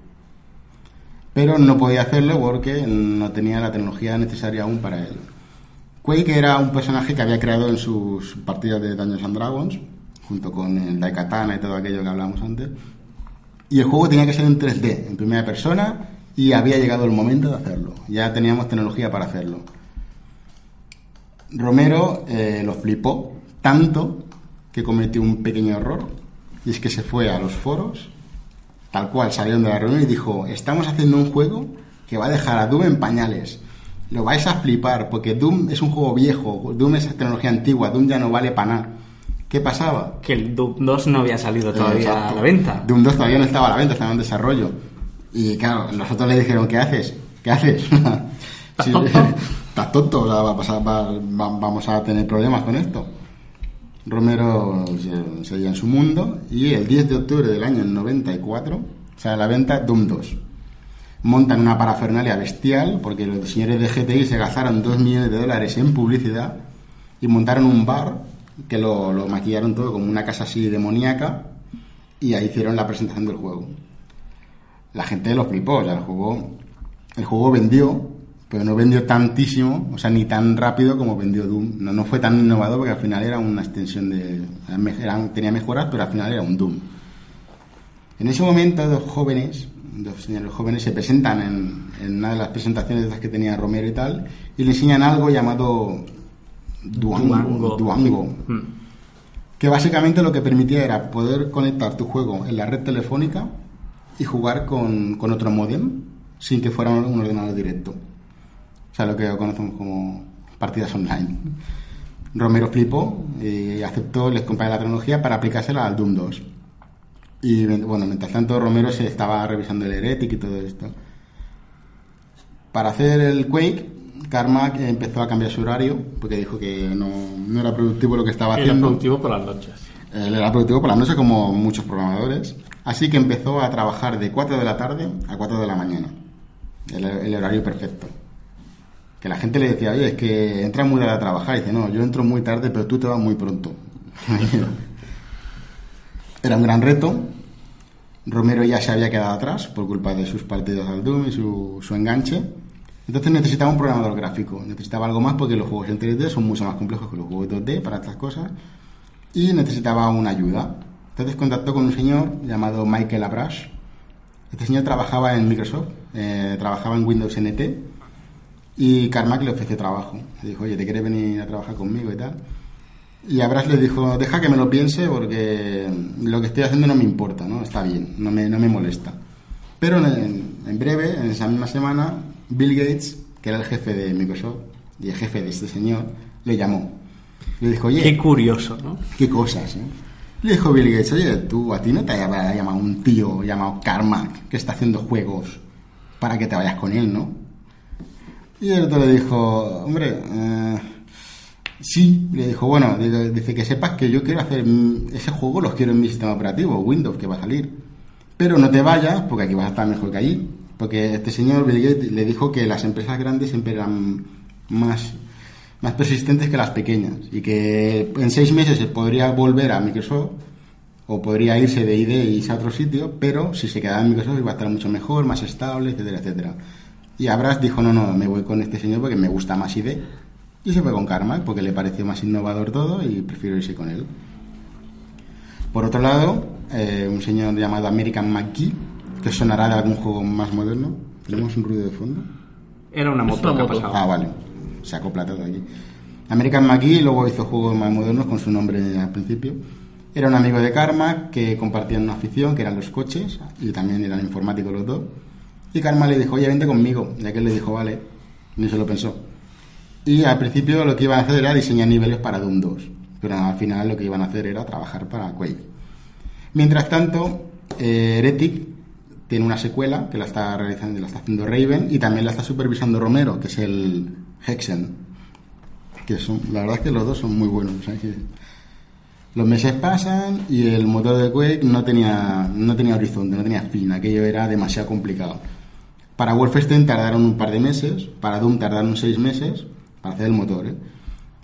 pero no podía hacerlo porque no tenía la tecnología necesaria aún para él. Quake era un personaje que había creado en sus partidas de Dungeons and Dragons, junto con el Daikatana y todo aquello que hablábamos antes. Y el juego tenía que ser en 3D, en primera persona, y había llegado el momento de hacerlo. Ya teníamos tecnología para hacerlo. Romero eh, lo flipó tanto que cometió un pequeño error, y es que se fue a los foros tal cual salieron de la reunión y dijo, estamos haciendo un juego que va a dejar a Doom en pañales. Lo vais a flipar, porque Doom es un juego viejo, Doom es tecnología antigua, Doom ya no vale para nada. ¿Qué pasaba? Que el Doom 2 no había salido todavía Exacto. a la venta. Doom 2 todavía no estaba a la venta, estaba en desarrollo. Y claro, nosotros le dijeron, ¿qué haces? ¿Qué haces? Sí, tonto? Estás tonto, o sea, va a pasar- va- va- vamos a tener problemas con esto. Romero se- seguía en su mundo y el 10 de octubre del año 94 sale a la venta Doom 2. Montan una parafernalia bestial porque los señores de GTI se gastaron 2 millones de dólares en publicidad y montaron un bar que lo, lo maquillaron todo como una casa así demoníaca y ahí hicieron la presentación del juego. La gente lo flipó, o sea, el juego, el juego vendió, pero no vendió tantísimo, o sea, ni tan rápido como vendió Doom. No, no fue tan innovador porque al final era una extensión de... tenía mejoras, pero al final era un Doom. En ese momento, dos jóvenes, dos señores jóvenes, se presentan en, en una de las presentaciones de las que tenía Romero y tal, y le enseñan algo llamado Duango. Duango. Duango Mm. que básicamente lo que permitía era poder conectar tu juego en la red telefónica y jugar con, con otro modem sin que fuera un, ordenador directo. O sea, lo que conocemos como partidas online. Romero flipó y aceptó, les compré la tecnología para aplicársela al Doom 2. Y bueno, mientras tanto Romero se estaba revisando el Heretic y todo esto. Para hacer el Quake, Carmack empezó a cambiar su horario porque dijo que no, no era productivo lo que estaba Era haciendo. productivo por las noches. Él era productivo por la noche como muchos programadores. Así que empezó a trabajar de 4 de la tarde a 4 de la mañana. El, horario perfecto. Que la gente le decía, oye, es que entra muy tarde a trabajar. Y dice, no, yo entro muy tarde, pero tú te vas muy pronto. Era un gran reto. Romero ya se había quedado atrás por culpa de sus partidos al Doom y su, su enganche. Entonces necesitaba un programador gráfico. Necesitaba algo más porque los juegos en 3D son mucho más complejos que los juegos 2D para estas cosas. Y necesitaba una ayuda. Entonces contactó con un señor llamado Michael Abrash. Este señor trabajaba en Microsoft, eh, trabajaba en Windows NT. Y Carmack le ofreció trabajo. Le dijo, oye, ¿te quieres venir a trabajar conmigo y tal? Y Abrash le dijo, deja que me lo piense porque lo que estoy haciendo no me importa, ¿no? Está bien, no me, no me molesta. Pero en, en breve, en esa misma semana, Bill Gates, que era el jefe de Microsoft y el jefe de este señor, le llamó. Le dijo, oye, Qué curioso, ¿no? qué cosas, ¿eh? Le dijo Bill Gates, oye, tú, a ti no te ha llamado un tío llamado Carmack que está haciendo juegos para que te vayas con él, ¿no? Y el otro le dijo, hombre, eh, sí, le dijo, bueno, dice dice que sepas que yo quiero hacer mm, ese juego, los quiero en mi sistema operativo, Windows, que va a salir. Pero no te vayas, porque aquí vas a estar mejor que allí. Porque este señor Bill Gates le dijo que las empresas grandes siempre eran más, más persistentes que las pequeñas. Y que en seis meses se podría volver a Microsoft o podría irse de ID y irse a otro sitio, pero si se quedaba en Microsoft iba a estar mucho mejor, más estable, etcétera, etcétera. Y Abras dijo, no, no, me voy con este señor porque me gusta más ID. Y se fue con Carmack porque le pareció más innovador todo y prefiero irse con él. Por otro lado, eh, un señor llamado American McGee, que sonará de algún juego más moderno. ¿Tenemos un ruido de fondo? Era una moto una que ha moto. pasado. Ah, vale. Se acopla todo aquí. American McGee luego hizo juegos más modernos con su nombre al principio. Era un amigo de Karma que compartían una afición, que eran los coches, y también eran informáticos los dos. Y Karma le dijo, oye, vente conmigo. Y aquel le dijo, vale. Ni se lo pensó. Y al principio lo que iban a hacer era diseñar niveles para Doom 2. Pero al final lo que iban a hacer era trabajar para Quake. Mientras tanto, eh, Heretic tiene una secuela que la está realizando, la está haciendo Raven y también la está supervisando Romero, que es el Hexen. Que son, la verdad es que los dos son muy buenos. los meses pasan y el motor de Quake no tenía, no tenía horizonte, no tenía fin. Aquello era demasiado complicado. Para Wolfenstein tardaron un par de meses, para Doom tardaron seis meses para hacer el motor. ¿eh?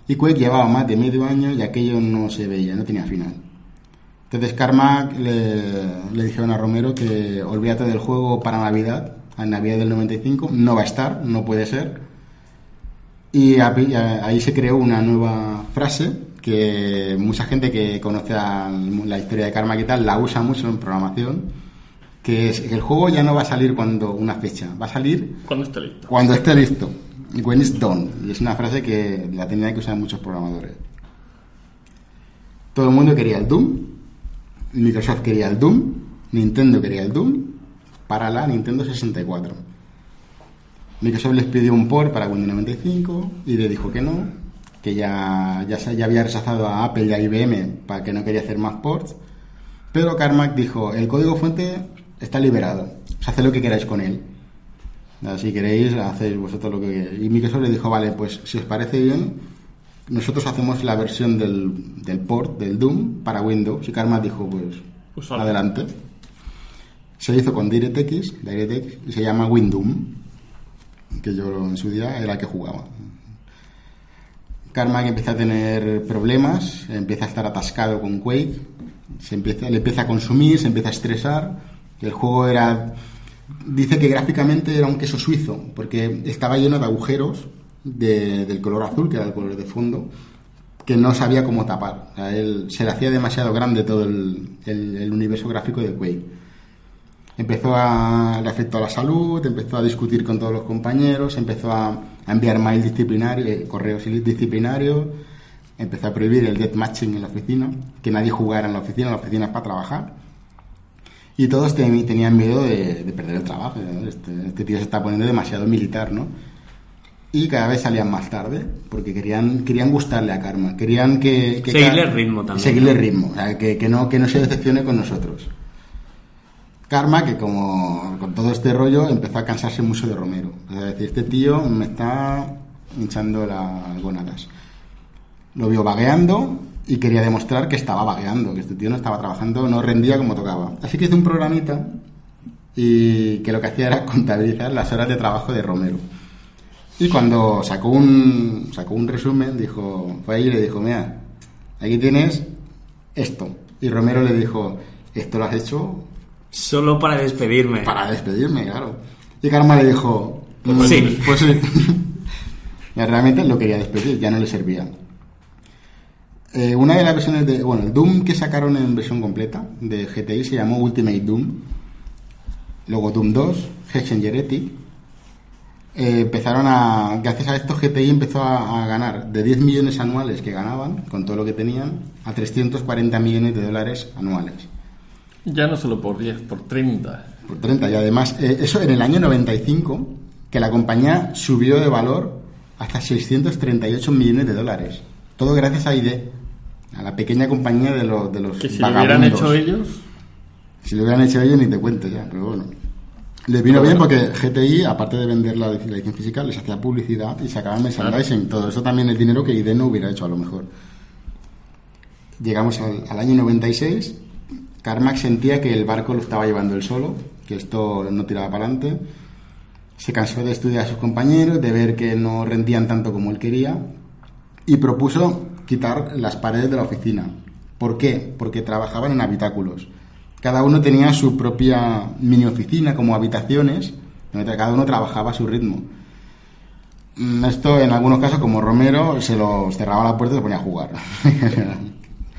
Y Quake llevaba más de medio año y aquello no se veía, no tenía final. Entonces Carmack le, le dijeron a Romero que olvídate del juego para Navidad, a Navidad del 95, no va a estar, no puede ser. Y a- ahí se creó una nueva frase que mucha gente que conoce la historia de Carmack y tal la usa mucho en programación, que es que el juego ya no va a salir cuando una fecha, va a salir Cuando esté listo. cuando esté listo. When it's done. Y es una frase que la tenían que usar muchos programadores. Todo el mundo quería el Doom. Microsoft quería el Doom. Nintendo quería el Doom. Para la Nintendo 64. Microsoft les pidió un port para Windows 95 y le dijo que no, que ya, ya, ya había rechazado a Apple y a IBM para que no quería hacer más ports. Pero Carmack dijo, el código fuente está liberado, o sea, haced lo que queráis con él. Si queréis, hacéis vosotros lo que queráis. Y Microsoft le dijo, vale, pues si os parece bien, nosotros hacemos la versión del, del port, del Doom, para Windows. Y Carmack dijo, pues, Pues adelante. Se hizo con DirectX, DirectX, y se llama WinDoom, que yo en su día era el que jugaba. Carmack empieza a tener problemas, empieza a estar atascado con Quake, se empieza, le empieza a consumir, se empieza a estresar. El juego era. Dice que gráficamente era un queso suizo, porque estaba lleno de agujeros de- del color azul, que era el color de fondo, que no sabía cómo tapar. Él- se le hacía demasiado grande todo el- el universo gráfico de Quake. Empezó a, le afectó a la salud, empezó a discutir con todos los compañeros, empezó a, a enviar mail disciplinario, eh, correos disciplinarios, empezó a prohibir el deathmatching en la oficina, que nadie jugara en la oficina, la oficina es para trabajar. Y todos tenían miedo de, de perder el trabajo. ¿no? Este, este tío se está poniendo demasiado militar, ¿no? Y cada vez salían más tarde, porque querían, querían gustarle a Karma, querían que... que Seguirle el ritmo también, Seguirle ¿no? el ritmo, o sea, que, que no, que no se decepcione con nosotros. Karma, que como con todo este rollo, empezó a cansarse mucho de Romero. Es decir, este tío me está hinchando las gónadas. Lo vio vagueando y quería demostrar que estaba vagueando, que este tío no estaba trabajando, no rendía como tocaba. Así que hizo un programita y que lo que hacía era contabilizar las horas de trabajo de Romero. Y cuando sacó un, sacó un resumen, dijo, fue ahí y le dijo, mira, aquí tienes esto. Y Romero le dijo, esto lo has hecho Solo para despedirme. para despedirme, claro. Y Karma le dijo, "Mm, Sí. pues sí. Ya realmente lo quería despedir, ya no le servía. Eh, una de las versiones de, bueno, el Doom que sacaron en versión completa de GTI se llamó Ultimate Doom. Luego Doom 2, Hexenger Ethic. Eh, empezaron a, gracias a esto GTI empezó a, a ganar de 10 millones anuales que ganaban, con todo lo que tenían, a 340 millones de dólares anuales. Ya no solo por 10, por 30. Por 30. Y además, eh, eso en el año 95, que la compañía subió de valor hasta 638 millones de dólares. Todo gracias a ID, a la pequeña compañía de los, de los Que si lo hubieran hecho ellos, Si lo hubieran hecho ellos, ni te cuento ya, pero bueno. Les vino bien porque GTI, aparte de vender la, la edición física, les hacía publicidad y sacaban merchandising. Todo eso también es dinero que ID no hubiera hecho a lo mejor. Llegamos al, al año 96. Carmack sentía que el barco lo estaba llevando él solo, que esto no tiraba para adelante. Se cansó de estudiar a sus compañeros, de ver que no rendían tanto como él quería y propuso quitar las paredes de la oficina. ¿Por qué? Porque trabajaban en habitáculos. Cada uno tenía su propia mini oficina como habitaciones, donde cada uno trabajaba a su ritmo. Mm, Esto en algunos casos, como Romero, se lo cerraba la puerta y se ponía a jugar.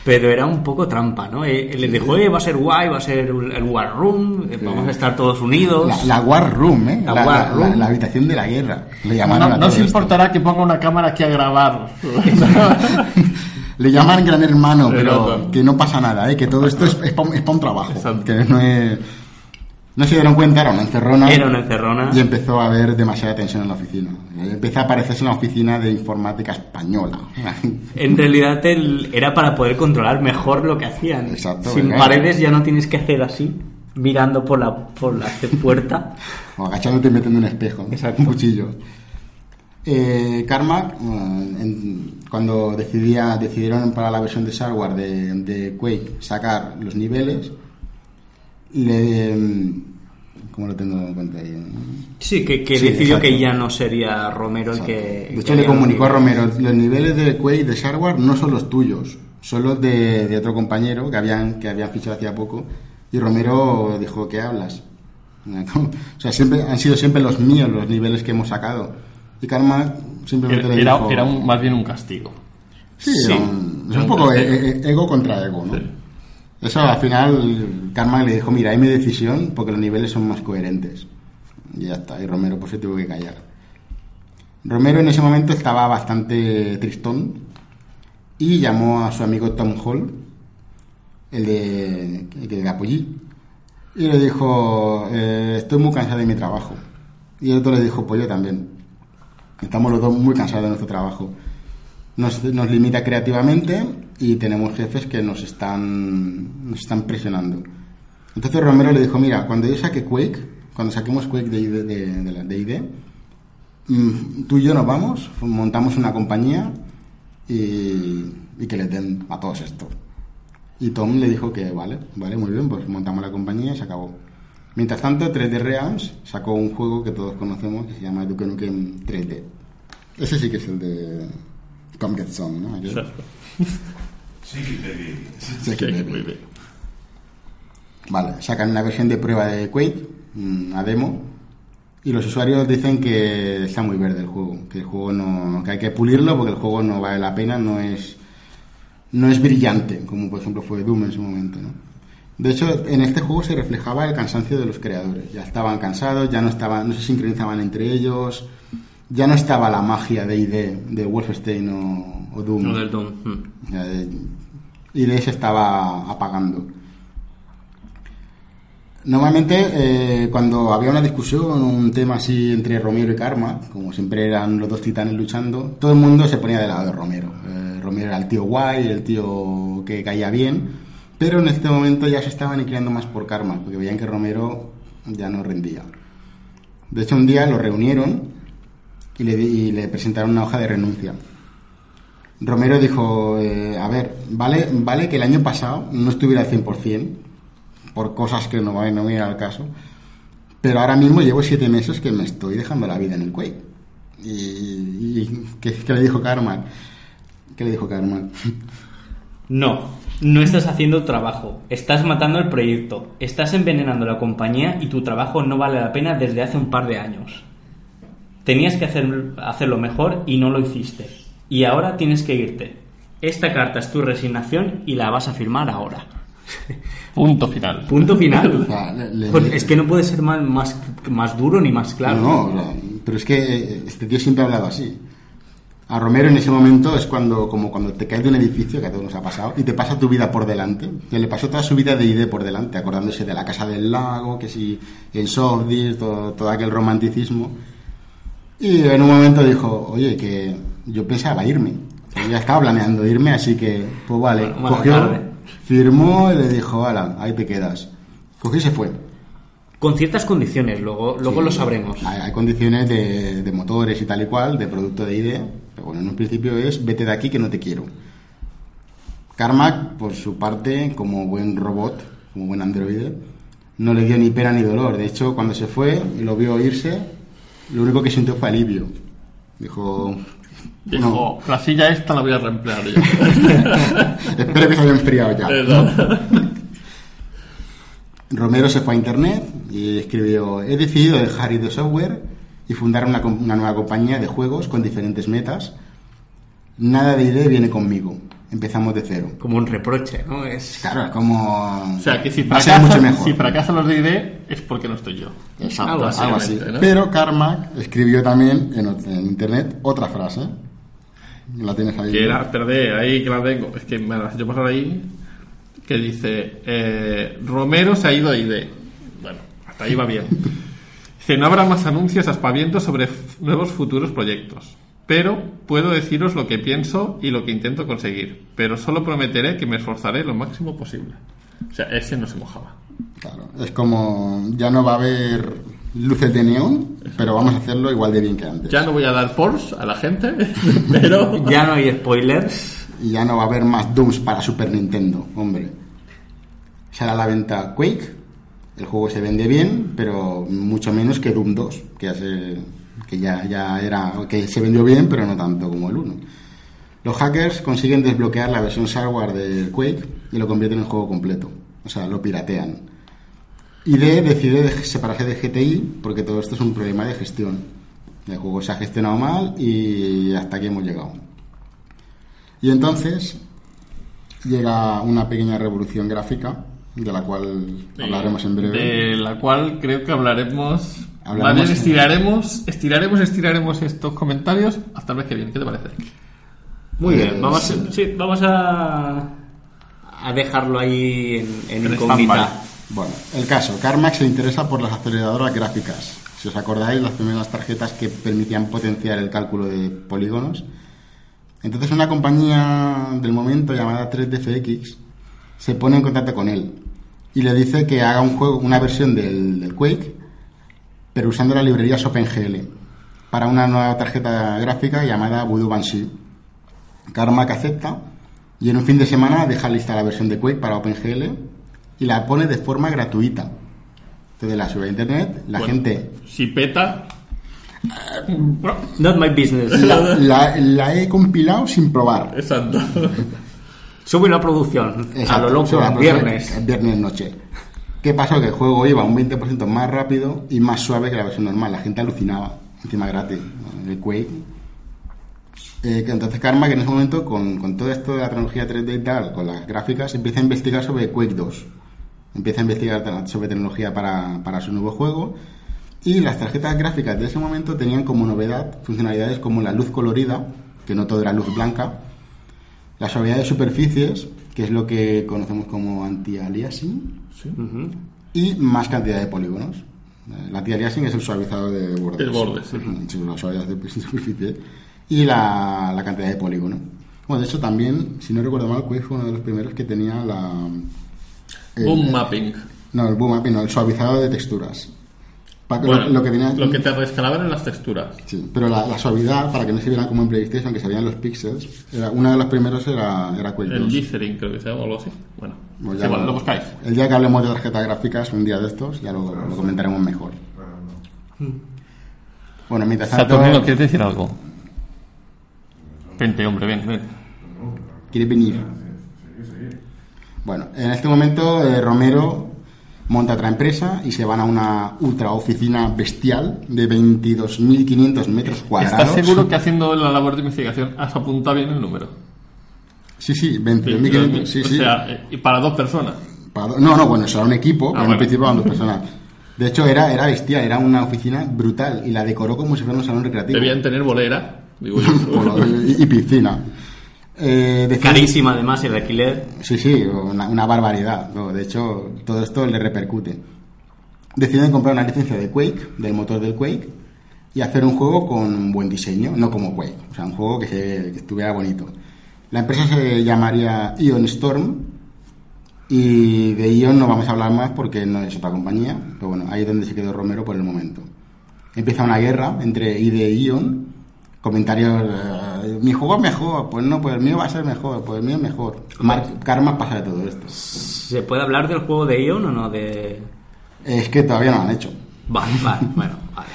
Pero era un poco trampa, ¿no? Él les dijo, eh, va a ser guay, va a ser el War Room, eh, vamos a estar todos unidos. La, la War Room, ¿eh? La La, War la- Room. la habitación de la guerra. Le llamaron no, a no esto. importará que ponga una cámara aquí a grabar. Le llaman gran hermano, pero Pero- que no pasa nada, ¿eh? que todo esto es, para un trabajo. Exacto. Que no es. No se dieron cuenta, era una encerrona. Era una encerrona. Y empezó a haber demasiada tensión en la oficina. Y Empezó a aparecerse en la oficina de informática española. En realidad el- era para poder controlar mejor lo que hacían. Exacto, Sin paredes ya no tienes que hacer así, mirando por la, por la puerta. o agachándote y metiendo un espejo, Exacto. un cuchillo. Eh, Carmack, eh, en- cuando decidía, decidieron para la versión de software de, de Quake sacar los niveles, le. ¿Cómo lo tengo en cuenta ahí? Sí, que, que Sí, decidió exacto. que ya no sería Romero el que... De hecho, que le comunicó a Romero, los niveles de Quake de hardware no son los tuyos, son los de, de otro compañero que habían, que habían fichado hacía poco. Y Romero dijo, ¿qué hablas? O sea, siempre, han sido siempre los míos los niveles que hemos sacado. Y Karma simplemente Era, le era- dijo... era un- más bien un castigo. Sí, Sí. era un- es Era un un poco castigo. e- e- ego contra ego, ¿no? Sí. Eso al final Karma le dijo, mira, hay mi decisión porque los niveles son más coherentes. Y ya está, y Romero pues se tuvo que callar. Romero en ese momento estaba bastante tristón y llamó a su amigo Tom Hall, el de, el de y le dijo, eh, estoy muy cansado de mi trabajo. Y el otro le dijo, pues yo también. Estamos los dos muy cansados de nuestro trabajo. Nos, nos limita creativamente y tenemos jefes que nos están, nos están presionando. Entonces Romero le dijo, mira, cuando yo saque Quake, cuando saquemos Quake de, de, de de ID, mm, tú y yo nos vamos, montamos una compañía y, y que le den a todos esto. Y Tom le dijo que vale, vale, muy bien, pues montamos la compañía y se acabó. Mientras tanto, 3D Realms sacó un juego que todos conocemos que se llama Duke Nukem 3D. Ese sí que es el de Come Get Some, ¿no? Aquel. Sí, Sí, bebe. bien. Vale, sacan una versión de prueba de Quake, mm, a demo, y los usuarios dicen que está muy verde el juego, que el juego no, que hay que pulirlo porque el juego no vale la pena, no es, no es brillante, como por ejemplo fue Doom en su momento, ¿no? De hecho, en este juego se reflejaba el cansancio de los creadores. Ya estaban cansados, ya no estaban, no se sincronizaban entre ellos, ya no estaba la magia de ID de Wolfenstein o, o Doom. No del Doom. mm. De- y de se estaba apagando. Normalmente, eh, cuando había una discusión, un tema así entre Romero y Karma, como siempre eran los dos titanes luchando, todo el mundo se ponía del lado de Romero. Eh, Romero era el tío guay, el tío que caía bien, Pero en este momento ya se estaban inclinando más por Karma, porque veían que Romero ya no rendía. De hecho, un día lo reunieron y le, le presentaron una hoja de renuncia. Romero dijo, eh, a ver, vale, vale que el año pasado no estuviera al 100%, por cosas que no, no vienen al caso, pero ahora mismo llevo siete meses que me estoy dejando la vida en el Quake. ¿Y, ¿qué, le dijo Karma? ¿Qué le dijo? No, no estás haciendo trabajo. Estás matando el proyecto. Estás envenenando la compañía y tu trabajo no vale la pena desde hace un par de años. Tenías que hacer, hacerlo mejor y no lo hiciste. Y ahora tienes que irte. Esta carta es tu resignación y la vas a firmar ahora. Punto final. Punto final. Pues es que no puede ser más, más, más duro ni más claro. No, no, pero es que este tío siempre ha hablado así. A Romero en ese momento es cuando, como cuando te caes de un edificio, que a todos nos ha pasado, y te pasa tu vida por delante. Que le pasó toda su vida de ID por delante, acordándose de la casa del lago, que si el Sofdis, todo, todo aquel romanticismo. Y en un momento dijo, oye, que yo pensaba irme. Ya estaba planeando irme, así que, pues vale. Bueno, cogió, tarde. firmó y le dijo, ala, ahí te quedas. Cogió y se fue. Con ciertas condiciones, luego, luego Sí. lo sabremos. Hay, hay condiciones de, de motores y tal y cual, de producto de ID, pero bueno, en un principio es vete de aquí que no te quiero. Carmack, por su parte, como buen robot, como buen androide, no le dio ni pena ni dolor. De hecho, cuando se fue y lo vio irse, lo único que sintió fue alivio. Dijo, Dijo, no, la silla esta la voy a reemplear yo. espero que se haya enfriado ya. Romero se fue a internet y escribió: He decidido dejar ID Software y fundar una, una nueva compañía de juegos con diferentes metas. Nada de ID viene conmigo. Empezamos de cero. Como un reproche, ¿no? Es... Claro, es como. O sea, que si va a ser mucho fracasan, mejor. si fracasan los de ID es porque no estoy yo. Exacto, Algo algo así. ¿no? Pero Carmack escribió también en, en internet otra frase. La tienes ahí. Que era, espérate, ahí que la tengo. Es que me la yo pasar ahí. Que dice: eh, Romero se ha ido a ID. Bueno, hasta ahí va bien. Dice: No habrá más anuncios aspavientos sobre nuevos futuros proyectos. Pero puedo deciros lo que pienso y lo que intento conseguir. Pero solo prometeré que me esforzaré lo máximo posible. O sea, ese no se mojaba. Claro, es como. Ya no va a haber luces de neón, pero vamos a hacerlo igual de bien que antes. Ya no voy a dar Porsche a la gente, pero. Ya no hay spoilers. Y ya no va a haber más Dooms para Super Nintendo, hombre. Será a la venta Quake. El juego se vende bien, pero mucho menos que Doom 2, que ya, se- que ya, ya era. que se vendió bien, pero no tanto como el 1. Los hackers consiguen desbloquear la versión software del Quake y lo convierten en juego completo. O sea, lo piratean. ID decide de- separarse de GTI porque todo esto es un problema de gestión. El juego se ha gestionado mal y hasta aquí hemos llegado. Y entonces llega una pequeña revolución gráfica, de la cual hablaremos en breve. De la cual creo que hablaremos. Más bien estiraremos, estiraremos, estiraremos estos comentarios hasta el mes que viene. ¿Qué te parece? Muy Eh, bien, vamos, sí. a, sí, vamos a, a dejarlo ahí en, en incógnita. Bueno, el caso, Carmack se interesa por las aceleradoras gráficas. Si os acordáis, las primeras tarjetas que permitían potenciar el cálculo de polígonos. Entonces una compañía del momento llamada 3DFX se pone en contacto con él y le dice que haga un juego, una versión del, del Quake, pero usando las librerías OpenGL para una nueva tarjeta gráfica llamada Voodoo Banshee. Carmack acepta y en un fin de semana deja lista la versión de Quake para OpenGL y la pone de forma gratuita. Entonces la sube a internet, la Bueno, gente Si peta. Not my business. la, la- la he compilado sin probar. exacto. Sube la producción a Exacto, lo loco, la viernes. viernes noche. ¿Qué pasó? Que el juego iba un 20% más rápido y más suave que la versión normal. La gente alucinaba. Encima gratis. El Quake. Eh, entonces Karma, que en ese momento, con, con todo esto de la tecnología 3D y tal, con las gráficas, empieza a investigar sobre Quake 2. Empieza a investigar sobre tecnología para, para su nuevo juego. Y las tarjetas gráficas de ese momento tenían como novedad funcionalidades como la luz colorida, que no todo era luz blanca, la suavidad de superficies, que es lo que conocemos como anti-aliasing, Ujú. y más cantidad de polígonos. Eh, La anti-aliasing es el suavizado de bordes. El borde, sí. Sí, la suavidad de superficie. Y la, la cantidad de polígonos. Bueno, de hecho también, si no recuerdo mal, Quake fue uno de los primeros que tenía la, Boom mapping. No, el boom mapping, no, el suavizado de texturas. Lo- Bueno, lo, que tenía, lo que te rescalaban en las texturas. Sí, pero la, la suavidad, para que no se vieran como en PlayStation, que se veían los píxeles, era, uno de los primeros era, era Quake El 2. Glycerin, creo que se llama o algo así. Bueno, Pues ya lo- lo buscáis. El día que hablemos de tarjetas gráficas, un día de estos, ya lo, lo comentaremos mejor. Bueno, mientras tanto, Saturnino, ¿quieres decir algo? Vente, hombre, ven, ven. ¿quiere venir? Bueno, en este momento eh, Romero monta otra empresa y se van a una ultra oficina bestial de 22.500 metros cuadrados. ¿Estás seguro que haciendo la labor de investigación has apuntado bien el número? Sí, sí, 22.500. Sí, o sí. sea, eh, y para dos personas. Para do- No, no, bueno, eso era un equipo, Ah, en bueno. principio eran dos personas. De hecho, era, era bestial, era una oficina brutal y la decoró como si fuera un salón recreativo. Debían tener bolera, digo yo. Y piscina. Eh, Carísima además el alquiler. Sí, sí, una, una barbaridad. No, de hecho, todo esto le repercute. Deciden comprar una licencia de Quake, del motor del Quake, y hacer un juego con buen diseño, no como Quake, o sea, un juego que, se- que estuviera bonito. La empresa se llamaría Ion Storm, y de Ion no vamos a hablar más porque no es otra compañía, pero bueno, ahí es donde se quedó Romero por el momento. Empieza una guerra entre ID e Ion, comentarios, eh, mi juego es mejor, pues no, pues el mío va a ser mejor, pues el mío es mejor. Karma pasa de todo esto. ¿Se puede hablar del juego de Ion o no? De... Es que todavía no lo han hecho. Vale, vale, bueno, vale.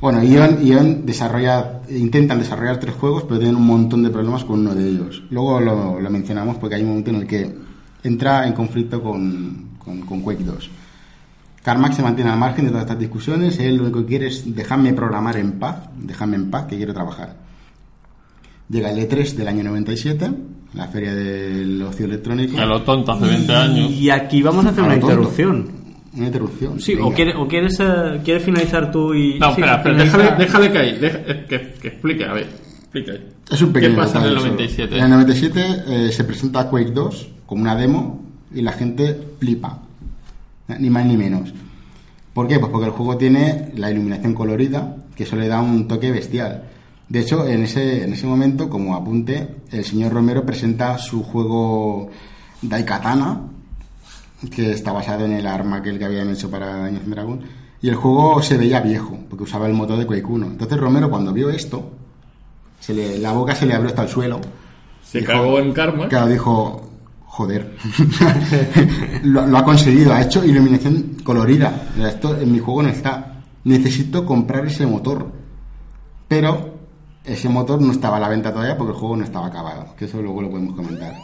Bueno, Ion, Ion desarrolla, intentan desarrollar tres juegos, pero tienen un montón de problemas con uno de ellos. Luego lo, lo mencionamos porque hay un momento en el que entra en conflicto con, con, con Quake 2. Carmack se mantiene al margen de todas estas discusiones. Él lo único que quiere es dejarme programar en paz, dejarme en paz, que quiero trabajar. Llega el E3 del año 97, la feria del ocio electrónico. A lo tonto, hace 20 años. Y aquí vamos a hacer A una interrupción. Una interrupción. Sí, o quieres, o quieres, eh, quieres finalizar tú y... No, sí, espera, espera, finaliza- déjale, déjale que ahí, deja- eh, que, que explique, a ver, explique ahí. Es un pequeño ¿Qué pasa en el detalle solo. 97? En el 97 eh, se presenta Quake 2 como una demo y la gente flipa. Ni más ni menos. ¿Por qué? Pues porque el juego tiene la iluminación colorida, que eso le da un toque bestial. De hecho, en ese, en ese momento, como apunte, el señor Romero presenta su juego Daikatana, que está basado en el arma que, el que habían hecho para and Dragons, y el juego se veía viejo, porque usaba el motor de Quake 1. Entonces Romero, cuando vio esto, se le- la boca se le abrió hasta el suelo. Se Dijo- cagó en karma. Claro, dijo, joder, lo, lo ha conseguido, ha hecho iluminación colorida. Esto en mi juego no está. Necesito comprar ese motor. Pero ese motor no estaba a la venta todavía porque el juego no estaba acabado. Que eso luego lo podemos comentar.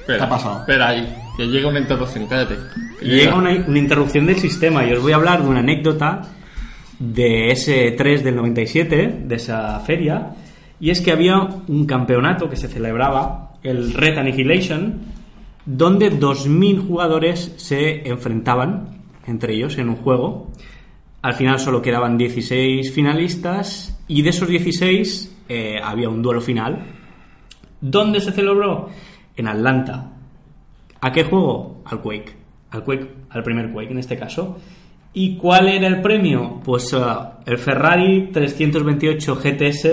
Espera, ¿Qué ha pasado? Espera ahí, que llega una interrupción, cállate. Que Llega una, una interrupción del sistema y os voy a hablar de una anécdota de ese 3 del 97, de esa feria, y es que había un campeonato que se celebraba, el Red Annihilation, donde 2.000 jugadores se enfrentaban entre ellos en un juego. Al final solo quedaban 16 finalistas y de esos 16 eh, había un duelo final. ¿Dónde se celebró? En Atlanta. ¿A qué juego? Al Quake. Al Quake, al primer Quake en este caso. ¿Y cuál era el premio? Pues eh, el Ferrari 328 GTS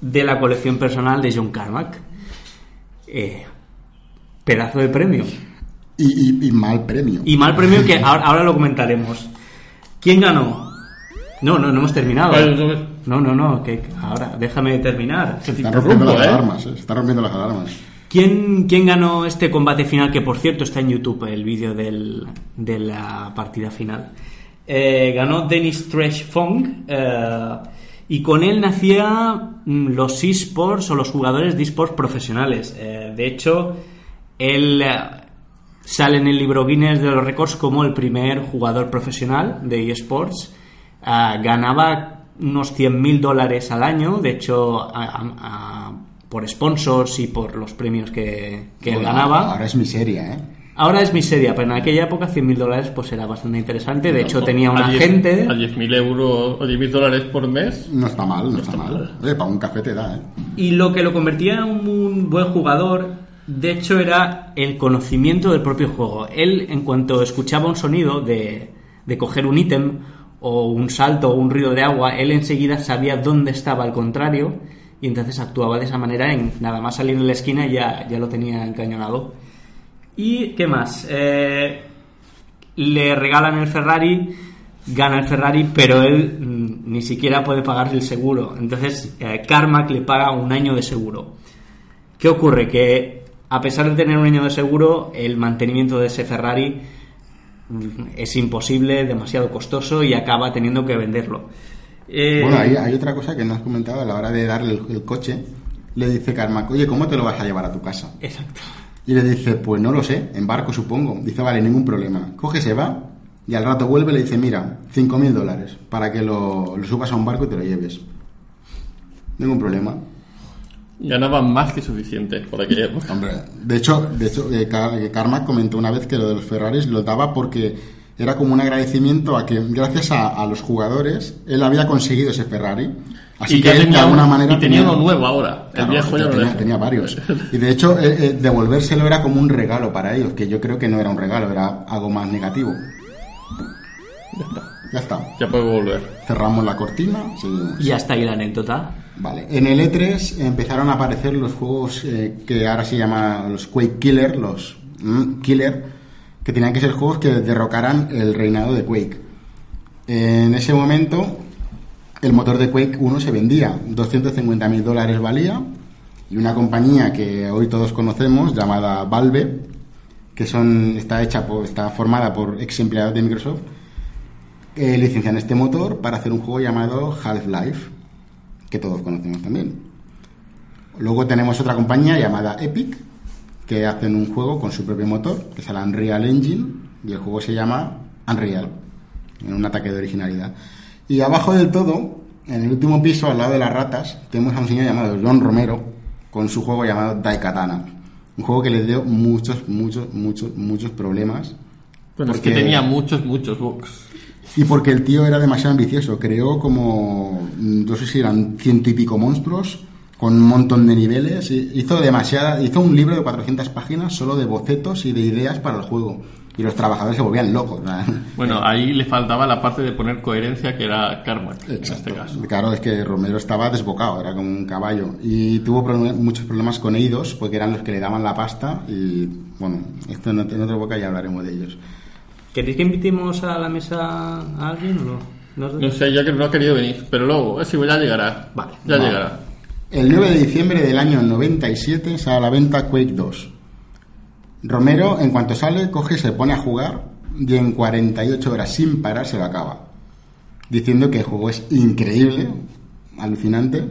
de la colección personal de John Carmack. Eh, pedazo de premio. Y, y- y mal premio. Y mal premio que ahora, ahora lo comentaremos. ¿Quién ganó? No, no, no hemos terminado. Vale, no. No, no, que ahora déjame terminar. Se están rompiendo las ¿eh? alarmas, eh, se están rompiendo las alarmas. ¿Quién, quién ganó este combate final? Que por cierto está en YouTube el vídeo de la partida final. Eh, ganó Dennis Trash Fong eh, y con él nacía mm, los esports o los jugadores de esports profesionales. Eh, de hecho, él sale en el libro Guinness de los récords como el primer jugador profesional de esports. Ah, ganaba unos 100.000 dólares al año, de hecho, a- a- a- por sponsors y por los premios que, que él ganaba. Ahora es miseria, ¿eh? Ahora es miseria, pero en aquella época 100.000 dólares pues era bastante interesante. De hecho, tenía un A 10 agente. A 10.000 euros o 10.000 dólares por mes. No está mal, no está mal. Oye, para un café te da, ¿eh? Y lo que lo convertía en un, un buen jugador, de hecho, era el conocimiento del propio juego. Él, en cuanto escuchaba un sonido de, de coger un ítem, o un salto, o un ruido de agua, él enseguida sabía dónde estaba al contrario, y entonces actuaba de esa manera, en nada más salir de la esquina ya, ya lo tenía encañonado. ¿Y qué más? Eh, le regalan el Ferrari, gana el Ferrari, pero él mm, ni siquiera puede pagar el seguro. Entonces, eh, Carmack le paga un año de seguro. ¿Qué ocurre? Que a pesar de tener un año de seguro, el mantenimiento de ese Ferrari es imposible, demasiado costoso y acaba teniendo que venderlo. Eh, Bueno, hay, hay otra cosa que no has comentado a la hora de darle el, el coche. Le dice Carmack, oye, ¿cómo te lo vas a llevar a tu casa? Exacto. Y le dice, pues no lo sé, en barco supongo. Dice, vale, ningún problema. Coge, se va y al rato vuelve y le dice, mira, 5.000 dólares para que lo, lo subas a un barco y te lo lleves. Ningún problema. Ganaban más que suficiente por aquella época. Hombre, de hecho, de hecho eh, eh, Carmack comentó una vez que lo de los Ferraris lo daba porque era como un agradecimiento a que gracias a, a los jugadores él había conseguido ese Ferrari. Así y que él, de tenía, alguna manera y tenía uno nuevo ahora. Claro, el viejo ya tenía, tenía varios. Y de hecho, eh, eh, devolvérselo era como un regalo para ellos, que yo creo que no era un regalo, era algo más negativo. Ya está. Ya puedo volver. Cerramos la cortina. seguimos. Y hasta ahí la anécdota. Vale. En el E3 empezaron a aparecer los juegos eh, que ahora se llaman los Quake Killer, los mm, Killer, que tenían que ser juegos que derrocaran el reinado de Quake. En ese momento, el motor de Quake 1 se vendía, 250 mil dólares valía, y una compañía que hoy todos conocemos, llamada Valve, que son, está hecha por, está formada por ex empleados de Microsoft, eh, licencian este motor para hacer un juego llamado Half-Life, que todos conocemos también. Luego tenemos otra compañía llamada Epic, que hacen un juego con su propio motor, que es el Unreal Engine, y el juego se llama Unreal, en un ataque de originalidad. Y abajo del todo, en el último piso, al lado de las ratas, tenemos a un señor llamado John Romero, con su juego llamado Daikatana. Un juego que le dio muchos, muchos, muchos, muchos problemas. Bueno, es porque- que tenía muchos, muchos bugs. Y porque el tío era demasiado ambicioso. Creó como, mm, no sé si eran ciento y pico monstruos, con un montón de niveles. Hizo demasiada, hizo un libro de 400 páginas solo de bocetos y de ideas para el juego. Y los trabajadores se volvían locos. ¿no? Bueno, ahí le faltaba la parte de poner coherencia que era Carmack, en este caso. Claro, es que Romero estaba desbocado, era como un caballo. Y tuvo problem- muchos problemas con Eidos, porque eran los que le daban la pasta. Y bueno, esto en otra boca ya hablaremos de ellos. ¿Queréis que invitemos a la mesa a alguien o no? No sé. No sé, yo que no ha querido venir, pero luego, eh, sí, ya llegará. Vale. Ya Vale. llegará. El 9 de diciembre del año 97 sale a la venta Quake 2. Romero, en cuanto sale, coge, se pone a jugar y en 48 horas sin parar se lo acaba. Diciendo que el juego es increíble, alucinante.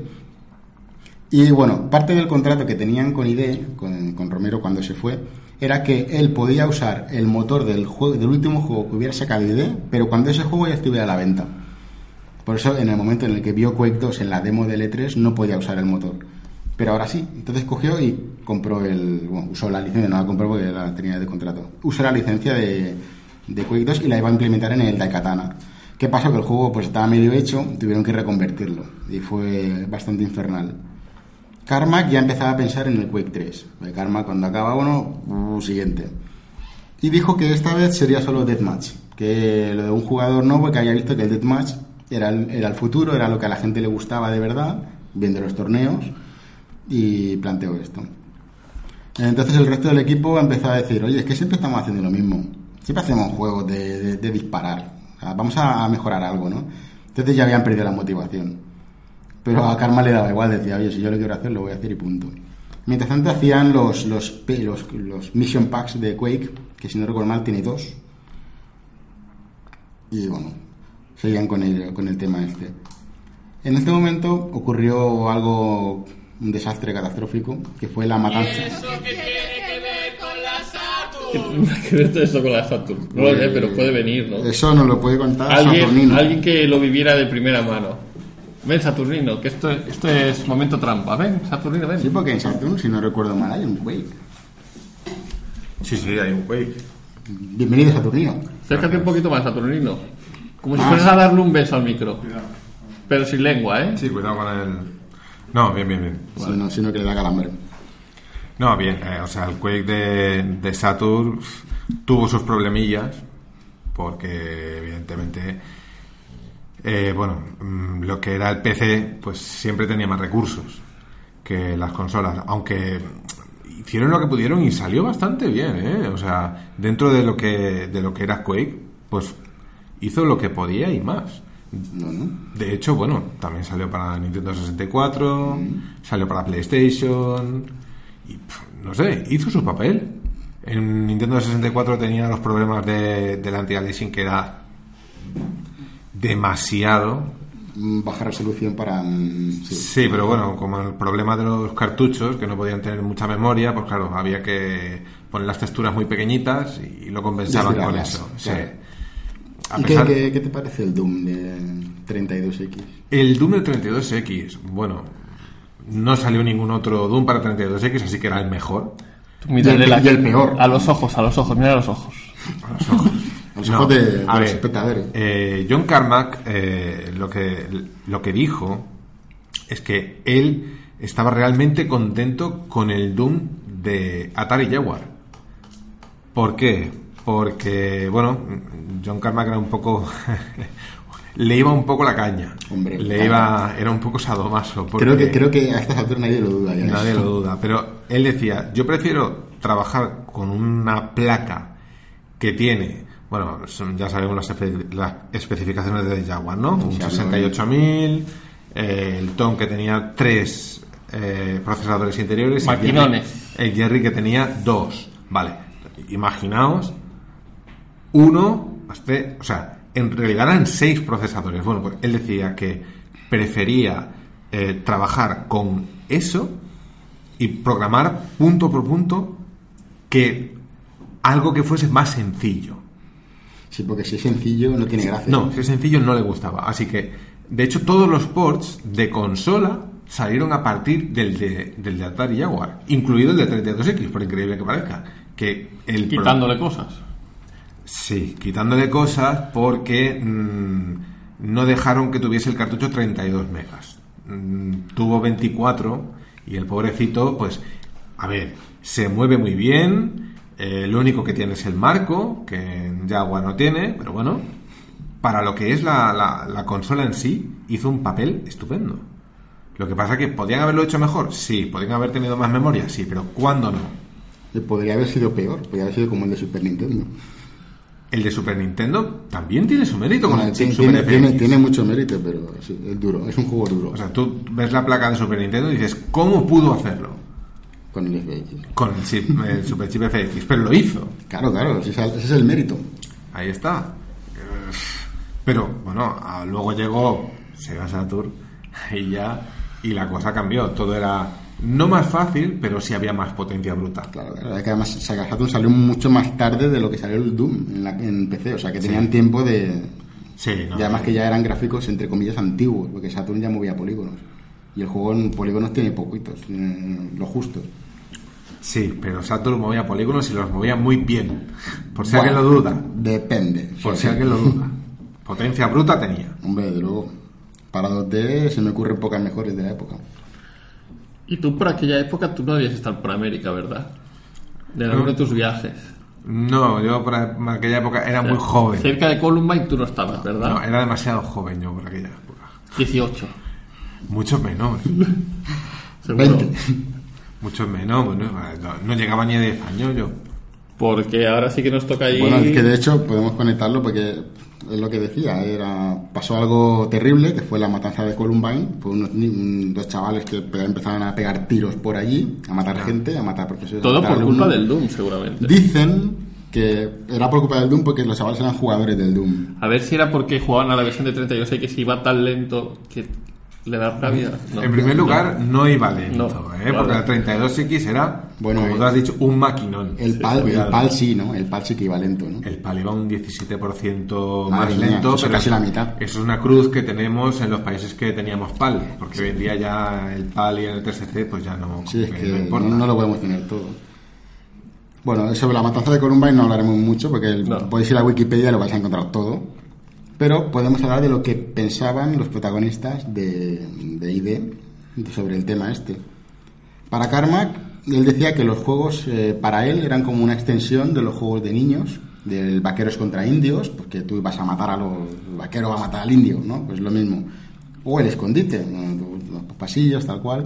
Y bueno, parte del contrato que tenían con ID, con, con Romero cuando se fue, era que él podía usar el motor del, juego, del último juego que hubiera sacado ID, pero cuando ese juego ya estuviera a la venta. Por eso, en el momento en el que vio Quake 2 en la demo del E3, no podía usar el motor. Pero ahora sí. Entonces cogió y compró el. Bueno, usó la licencia, no la compró porque la tenía de contrato. Usó la licencia de, de Quake 2 y la iba a implementar en el Daikatana. ¿Qué pasó? Que el juego pues estaba medio hecho, tuvieron que reconvertirlo. Y fue bastante infernal. Carmack ya empezaba a pensar en el Quake 3. Porque Carmack, cuando acaba uno, uh, siguiente. Y dijo que esta vez sería solo Deathmatch. Que lo de un jugador nuevo que había visto que el Deathmatch era el, era el futuro, era lo que a la gente le gustaba de verdad, viendo los torneos, y planteó esto. Entonces el resto del equipo empezó a decir, oye, es que siempre estamos haciendo lo mismo. Siempre hacemos juegos de, de- disparar. Vamos a mejorar algo, ¿no? Entonces ya habían perdido la motivación. Pero a Karma le daba igual, decía, oye, si yo lo quiero hacer, lo voy a hacer y punto. Mientras tanto hacían los, los, los, los Mission Packs de Quake, que si no recuerdo mal tiene dos. Y bueno, seguían con el, con el tema este. En este momento ocurrió algo, un desastre catastrófico, que fue la matanza. ¿Qué tendrá que ver todo esto con la Saturn? No lo sé, pero puede venir, ¿no? Eso nos lo puede contar Alguien, Saturnino. alguien que lo viviera de primera mano. Ven, Saturnino, que esto, esto es momento trampa. Ven, Saturnino, ven. Sí, porque en Saturn, si no recuerdo mal, hay un Quake. Sí, sí, hay un Quake. Bienvenido, Saturnino. Acércate un poquito más, Saturnino. Como si Ah. fueras a darle un beso al micro. Pero sin lengua, ¿eh? Sí, cuidado con el. No, bien, bien, bien. Si no, si no que le da calambre. No, bien, eh, o sea, el Quake de, de Saturn tuvo sus problemillas, porque evidentemente, eh, bueno, mm, lo que era el PC, pues siempre tenía más recursos que las consolas, aunque hicieron lo que pudieron y salió bastante bien, ¿eh? O sea, dentro de lo que, de lo que era Quake, pues hizo lo que podía y más. No, no. De hecho, bueno, también salió para Nintendo 64, salió para PlayStation y no sé, hizo su papel. En Nintendo 64 tenía los problemas de, del anti-aliasing que era demasiado. Mm, Baja resolución para. mm, sí. Sí, pero bueno, como el problema de los cartuchos, que no podían tener mucha memoria, pues claro, había que poner las texturas muy pequeñitas y lo compensaban con eso. Claro. A ¿Y qué, pesar- qué- qué te parece el Doom de 32X? El Doom de 32X, bueno, no salió ningún otro Doom para 32X, así que era el mejor. Mírale Y el- la- y el peor. A los ojos, a los ojos, mira a los ojos. A los ojos de, de los ver, espectadores. eh, John Carmack eh, lo, que, lo que dijo es que él estaba realmente contento con el Doom de Atari Jaguar. ¿Por qué? Porque, bueno, John Carmack era un poco... le iba un poco la caña. Hombre, le claro. iba... Era un poco sadomaso. Creo que, creo que a estas alturas nadie lo duda. ya. Nadie lo duda, pero él decía, yo prefiero trabajar con una placa que tiene, bueno, son- ya sabemos las, espe- las especificaciones de Jaguar, ¿no? Un Sí, 68000, eh, el Tom que tenía tres eh, procesadores interiores, y el Jerry- Maquinones. el Jerry que tenía dos, vale, imaginaos uno, este, o sea, en realidad eran seis procesadores. Bueno, pues él decía que prefería eh, trabajar con eso y programar punto por punto que algo que fuese más sencillo. Sí, porque si es sencillo no tiene gracia. No, si es sencillo no le gustaba. Así que, de hecho, todos los ports de consola salieron a partir del de, del de Atari Jaguar, incluido el de 32X, por increíble que parezca. Que el pro- Quitándole cosas. Sí, quitándole cosas porque mm, no dejaron que tuviese el cartucho 32 megas. Mm, tuvo 24 y el pobrecito, pues, a ver, se mueve muy bien. Eh, lo único que tiene es el marco, que en Jaguar no tiene, pero bueno, para lo que es la, la- la consola en sí, hizo un papel estupendo. Lo que pasa es que podían haberlo hecho mejor, sí, podían haber tenido más memoria, sí, pero ¿cuándo no? Eh, Podría haber sido peor, podría haber sido como el de Super Nintendo. El de Super Nintendo también tiene su mérito con el chip tiene, Super tiene- FX. tiene mucho mérito, pero sí, es duro, es un juego duro. O sea, tú ves la placa de Super Nintendo y dices, ¿cómo pudo hacerlo? Con el FX. Con el, chip, el Super Chip FX, pero lo hizo. Claro, claro, ese es el, mérito. Ahí está. Pero bueno, luego llegó Sega Saturn y ya y la cosa cambió. Todo era no más fácil, pero sí había más potencia bruta. Claro, claro, es que además Sega Saturn salió mucho más tarde de lo que salió el Doom en, la- en PC, o sea que tenían tiempo de... Sí, no. y además que ya eran gráficos entre comillas antiguos, porque Saturn ya movía polígonos. Y el juego en polígonos tiene poquitos, tiene lo justo. Sí, pero Saturn movía polígonos y los movía muy bien. Por si Bueno, alguien lo duda. Depende. Por Sí, si sí. alguien lo duda. Potencia bruta tenía. Hombre, de luego. Para 2D se me ocurren pocas mejores de la época. Y tú por aquella época tú no debías estar por América, ¿verdad? De alguno de tus viajes. No, yo por aquella época era muy joven. Cerca de Columbine tú no estabas, ¿verdad? No, era demasiado joven yo por aquella época. 18. Mucho menos. Seguro. 20. Mucho menos. Bueno, no, no llegaba ni a 10 años yo. Porque ahora sí que nos toca ir. Bueno, es que de hecho podemos conectarlo porque es lo que decía, era pasó algo terrible, que fue la matanza de Columbine, fue unos dos chavales que pe- empezaron a pegar tiros por allí, a matar gente, a matar profesores. Todo matar por culpa del Doom, seguramente. Dicen que era por culpa del Doom porque los chavales eran jugadores del Doom. A ver si era porque jugaban a la versión de 32X y iba tan lento que le da rabia. No. en primer lugar, no iba lento, No, ¿eh? claro. porque la 32X era, Bueno, como eh, tú has dicho, un maquinón. El PAL, el Cuidado. PAL sí, ¿no? El PAL sí que iba lento, ¿no? El PAL iba un 17% Madre más mía, lento, eso pero casi la mitad. eso es una cruz que tenemos en los países que teníamos PAL, porque hoy en día ya el PAL y el TSC pues ya no, Sí, es no que importa. no, no lo podemos tener todo. Bueno, sobre la matanza de Columbine no hablaremos mucho porque el- No. podéis ir a Wikipedia y lo vais a encontrar todo. Pero podemos hablar de lo que pensaban los protagonistas de, de ID sobre el tema este. Para Carmack, él decía que los juegos eh, para él eran como una extensión de los juegos de niños, del vaqueros contra indios, porque tú ibas a matar a los el vaquero va a matar al indio, ¿no? Pues lo mismo. O el escondite, los pasillos, tal cual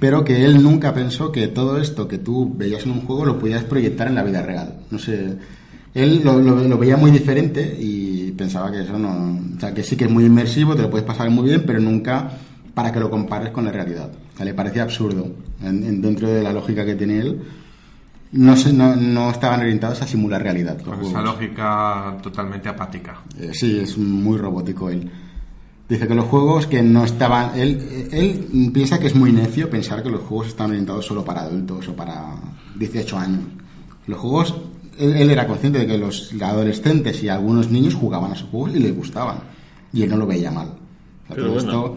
pero que él nunca pensó que todo esto que tú veías en un juego lo pudieras proyectar en la vida real. No sé, él lo- lo veía muy diferente y pensaba que eso no, o sea, que sí que es muy inmersivo, te lo puedes pasar muy bien, pero nunca para que lo compares con la realidad. O sea, le parecía absurdo en- en- dentro de la lógica que tiene él. No, se- no, no estaban orientados a simular realidad. Con esa lógica totalmente apática. Eh, sí, es muy robótico él. Dice que los juegos que no estaban... Él, él piensa que es muy necio pensar que los juegos están orientados solo para adultos o para 18 años. Los juegos... Él, él era consciente de que los adolescentes y algunos niños jugaban a esos juegos y les gustaban. Y él no lo veía mal. O sea, Pero todo bueno. esto-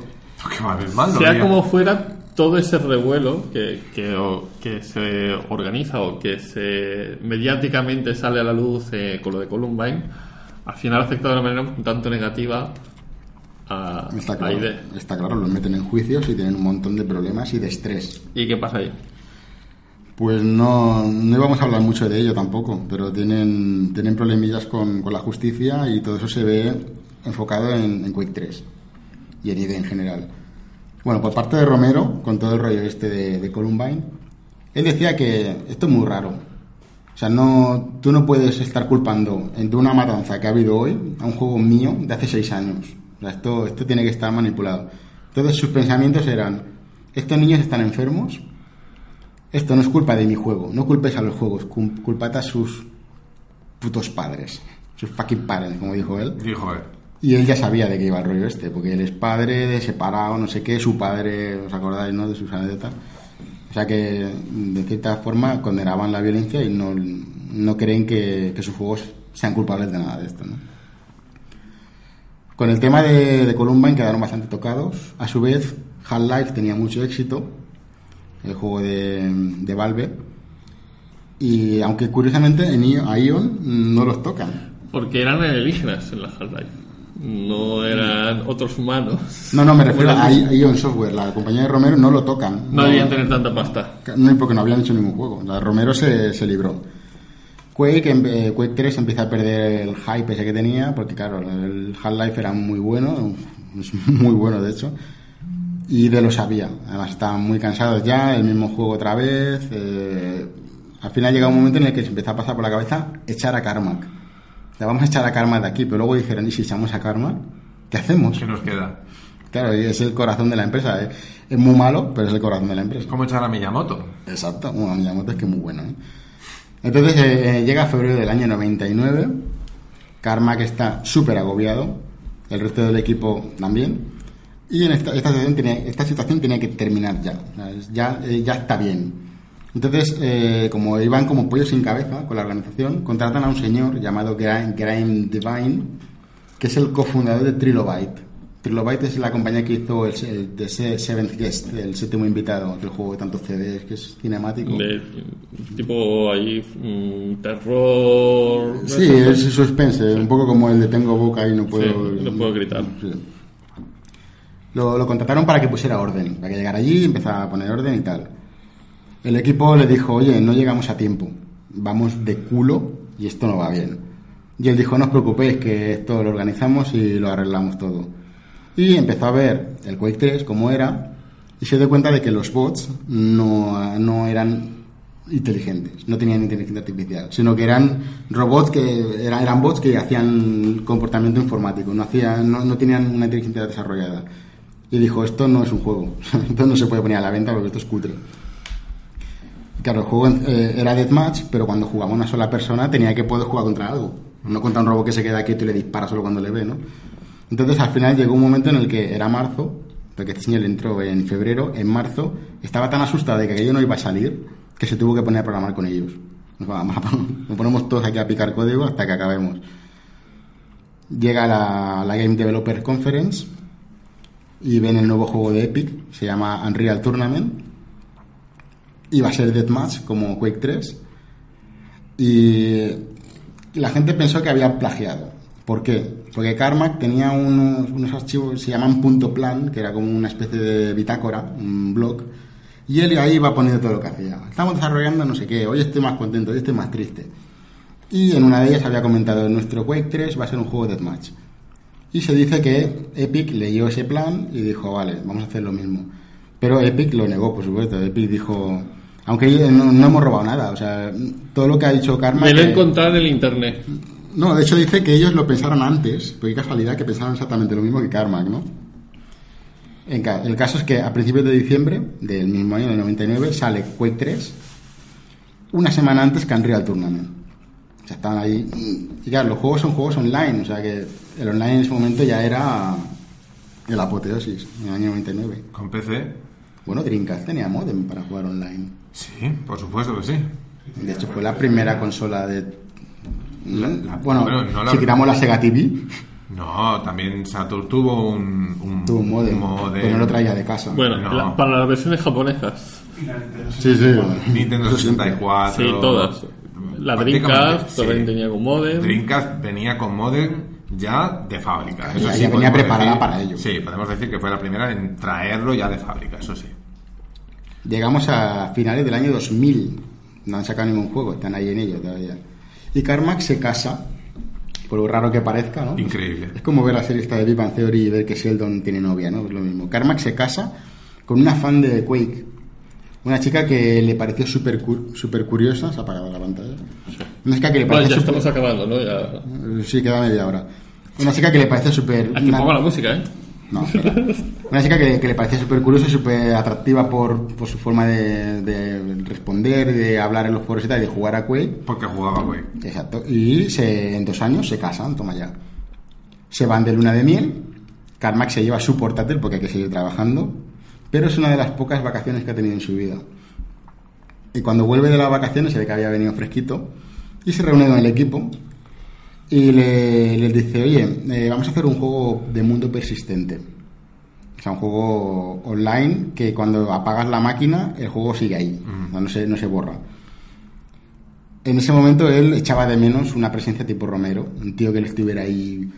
¿Qué va a haber mal? Sea veía. como fuera, todo ese revuelo que, que, o- que se organiza o que se mediáticamente sale a la luz eh, con lo de Columbine, al final ha afectado de una manera un tanto negativa a, Está a claro, ID. está claro, los meten en juicios y tienen un montón de problemas y de estrés. ¿Y qué pasa ahí? Pues no, no íbamos a hablar mucho de ello tampoco, pero tienen, tienen problemillas con, con la justicia y todo eso se ve enfocado en, en Quake 3 y en ID en general. Bueno, por parte de Romero, con todo el rollo este de, Columbine, él decía que esto es muy raro. O sea, no, tú no puedes estar culpando de una matanza que ha habido hoy a un juego mío de hace seis años. O sea, esto, esto tiene que estar manipulado. Entonces sus pensamientos eran, estos niños están enfermos, esto no es culpa de mi juego, no culpes a los juegos, cul- culpad a sus putos padres, sus fucking parents, como dijo él. Dijo, eh, Y él ya sabía de qué iba el rollo este, porque él es padre de separado, no sé qué, su padre, ¿os acordáis, no? De sus anécdotas. O sea que, de cierta forma, condenaban la violencia y no, no creen que, que sus juegos sean culpables de nada de esto, ¿no? Con el tema de, de Columbine quedaron bastante tocados. A su vez, Half-Life tenía mucho éxito, el juego de, de Valve. Y aunque curiosamente en a Ion no los tocan. Porque eran alienígenas en la Half-Life. No eran otros humanos. No, no, me refiero a I- Ion Software. La compañía de Romero no lo tocan. No debían tener tanta pasta. No, porque no habían hecho ningún juego. La Romero se, se libró. Quake, em- eh, Quake 3 empieza a perder el hype ese que tenía, porque claro, el Half-Life era muy bueno, es muy bueno de hecho, y de lo sabía. Además estaban muy cansados ya, el mismo juego otra vez. eh, al final llega un momento en el que se empezó a pasar por la cabeza echar a Carmack. Le vamos a echar a Carmack de aquí, pero luego dijeron, ¿y si echamos a Carmack? ¿Qué hacemos? ¿qué nos queda? Claro, y es el corazón de la empresa. ¿eh? Es muy malo, pero es el corazón de la empresa. ¿Cómo echar a Miyamoto? Exacto, bueno, Miyamoto es que es muy bueno. ¿eh? Entonces eh, eh, llega febrero del año 99, Carmack está súper agobiado, el resto del equipo también, y en esta, esta, situación, tiene, esta situación tiene que terminar ya, ya, eh, ya está bien. Entonces, eh, como iban como pollos sin cabeza con la organización, contratan a un señor llamado Graham, Graham Devine, que es el cofundador de Trilobyte. Trilobyte es la compañía que hizo el, el The Se- Seventh Guest, el séptimo invitado del juego de tantos CDs, que es cinemático. De tipo ahí mm, terror. Sí, es suspense, un poco como el de Tengo boca y no puedo... Sí, no puedo gritar. Sí. Lo, lo contrataron para que pusiera orden, para que llegara allí, empezara a poner orden y tal. El equipo le dijo, oye, no llegamos a tiempo, vamos de culo y esto no va bien. Y él dijo, no os preocupéis, que esto lo organizamos y lo arreglamos todo. Y empezó a ver el Quake 3 como era y se dio cuenta de que los bots no, no eran inteligentes, no tenían inteligencia artificial, sino que eran robots que eran bots que hacían comportamiento informático, no, hacían, no, no tenían una inteligencia desarrollada. Y dijo, esto no es un juego, esto no se puede poner a la venta porque esto es cutre. Claro, el juego eh, era deathmatch, pero cuando jugaba una sola persona tenía que poder jugar contra algo, no contra un robot que se queda quieto y le dispara solo cuando le ve, ¿no? Entonces al final llegó un momento en el que era marzo, porque este señor entró en febrero, en marzo, estaba tan asustado de que aquello no iba a salir, que se tuvo que poner a programar con ellos. Nos vamos Nos ponemos todos aquí a picar código hasta que acabemos. Llega la, la Game Developer Conference y ven el nuevo juego de Epic, se llama Unreal Tournament, y va a ser Deathmatch como Quake 3, y la gente pensó que había plagiado. ¿Por qué? Porque Carmack tenía unos, unos archivos, se llaman punto plan, que era como una especie de bitácora, un blog, y él ahí iba poniendo todo lo que hacía. Estamos desarrollando no sé qué, hoy estoy más contento, hoy estoy más triste. Y en una de ellas había comentado, nuestro Quake 3 va a ser un juego de deathmatch. Y se dice que Epic leyó ese plan y dijo, vale, vamos a hacer lo mismo. Pero Epic lo negó, por supuesto. Epic dijo, aunque no, no hemos robado nada, o sea, todo lo que ha dicho Karma... Me lo he que- encontrado en el internet. No, de hecho dice que ellos lo pensaron antes, pero qué casualidad que pensaron exactamente lo mismo que Carmack, ¿no? El caso es que a principios de diciembre del mismo año, del 99, sale Quake 3, una semana antes que Unreal Tournament. Sea, estaban ahí. Y claro, los juegos son juegos online, o sea que el online en ese momento ya era el apoteosis, en el año 99. Con PC. Bueno, Dreamcast tenía modem para jugar online. Sí, por supuesto que sí. De hecho, fue la primera consola de. La- la- bueno, bueno, no la- si tiramos la Sega TV, No, también Saturn tuvo un, un, tuvo un modem, modem. pero no lo traía de casa. Bueno, No. la- para las versiones japonesas. sí, sí. Nintendo Eso siempre. 64. Sí, todas. La Dreamcast sí. también tenía con modem. Dreamcast venía con modem ya de fábrica. Eso Ya- sí ya venía preparada decir- para ello. Sí, podemos decir que fue la primera en traerlo ya de fábrica, eso sí. Llegamos a finales del año 2000. No han sacado ningún juego, están ahí en ello todavía. Y Carmack se casa, por lo raro que parezca, ¿no? Increíble. Es como ver la serie esta de Big Bang Theory y ver que Sheldon tiene novia, ¿no? Es lo mismo. Carmack se casa con una fan de Quake. Una chica que le pareció súper súper curiosa. Se ha apagado la pantalla. Una chica que le Bueno, pareció ya súper- estamos acabando, ¿no? Ya... Sí, queda media hora. Una chica que le parece súper... Aquí una- pongo la música, ¿eh? No, espera. Una chica que, que le parecía súper curiosa y súper atractiva por, por su forma de, de responder, de hablar en los foros y tal, y de jugar a Quake. Porque jugaba Quake. Exacto. Y se, en dos años se casan, toma ya. Se van de luna de miel. Carmack se lleva su portátil porque hay que seguir trabajando. Pero es una de las pocas vacaciones que ha tenido en su vida. Y cuando vuelve de las vacaciones se ve que había venido fresquito. Y se reúne con el equipo. Y le, les dice, oye, eh, vamos a hacer un juego de mundo persistente. O sea, un juego online que cuando apagas la máquina, el juego sigue ahí. No, se, no se borra. En ese momento él echaba de menos una presencia tipo Romero, un tío que le estuviera ahí.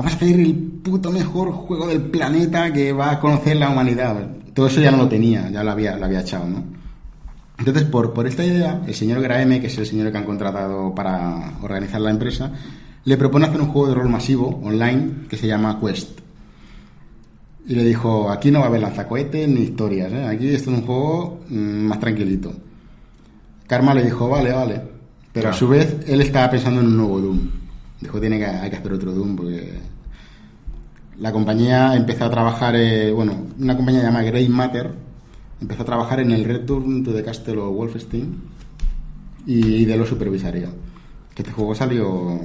Vamos a hacer el puto mejor juego del planeta que va a conocer la humanidad. Todo eso ya no lo tenía, ya lo había, lo había echado, ¿no? Entonces, por, por esta idea, el señor Graeme, que es el señor que han contratado para organizar la empresa, le propone hacer un juego de rol masivo online que se llama Quest. Y le dijo, aquí no va a haber lanzacohetes ni historias, ¿eh? aquí esto es un juego mm, más tranquilito. Karma le dijo, vale, vale. Pero a Claro. su vez, él estaba pensando en un nuevo Doom. Dijo, tiene que, hay que hacer otro Doom porque... La compañía empezó a trabajar, eh, bueno, una compañía llamada Grey Matter, empezó a trabajar en el Return to the Castle of Wolfenstein y de lo supervisaría. Que este juego salió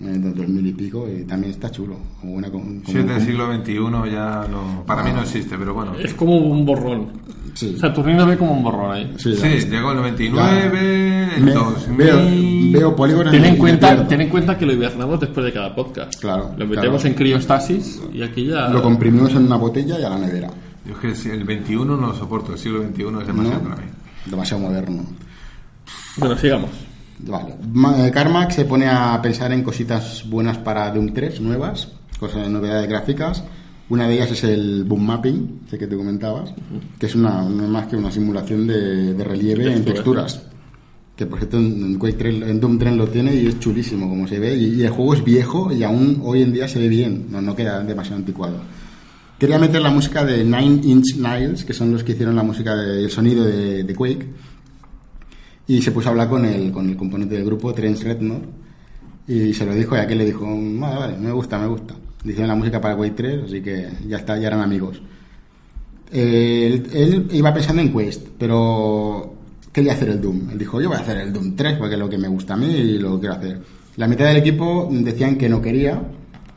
en el 2000 y pico y también está chulo. Como una, como- es del siglo XXI ya no... Para mí no existe, pero bueno. Es como un borrón. Sí. Saturnino ve como un borrón ahí. Sí, llegó el 99, el Me- 2000... veo, veo polígonos Ten en, cuenta, ten en cuenta que lo hibernamos después de cada podcast. Claro, Lo metemos claro. en criostasis y aquí ya. Lo comprimimos en una botella y a la nevera. Yo es que si el 21 no lo soporto, el siglo XXI es demasiado ¿no? para mí. Demasiado moderno. Bueno, sigamos. Vale. Ma- eh, Carmack se pone a pensar en cositas buenas para Doom 3, nuevas, cosas novedades gráficas. Una de ellas es el boom mapping, ese que te comentabas, que es una, no más que una simulación de, de relieve en Texturas. Que por cierto en, Quake 3 en Doom 3 lo tiene y es chulísimo como se ve. Y, y el juego es viejo y aún hoy en día se ve bien, no, no queda demasiado anticuado. Quería meter la música de Nine Inch Nails, que son los que hicieron la música del sonido de, de Quake. Y se puso a hablar con el, con el componente del grupo, Trent Reznor, y se lo dijo y aquel le dijo, vale, vale, me gusta, me gusta. Le la música para Quake 3, así que ya está, ya eran amigos. Él, él iba pensando en Quest, pero quería hacer el Doom. Él dijo, yo voy a hacer el Doom 3 porque es lo que me gusta a mí y lo quiero hacer. La mitad del equipo decían que no quería,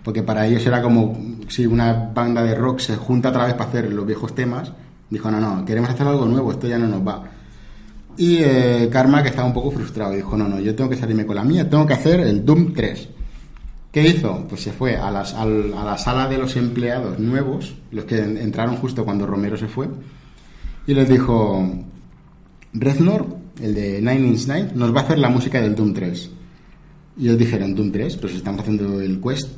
porque para ellos era como si una banda de rock se junta otra vez para hacer los viejos temas. Dijo, no, no, queremos hacer algo nuevo, esto ya no nos va. Y eh, Karma, que estaba un poco frustrado, dijo, no, no, yo tengo que salirme con la mía, tengo que hacer el Doom 3. ¿Qué hizo? Pues se fue a, las- a la sala de los empleados nuevos, los que en- entraron justo cuando Romero se fue, y les dijo, Reznor, el de Nine Inch Nails, nos va a hacer la música del Doom 3. Y ellos dijeron, Doom 3, pero si estamos haciendo el Quest.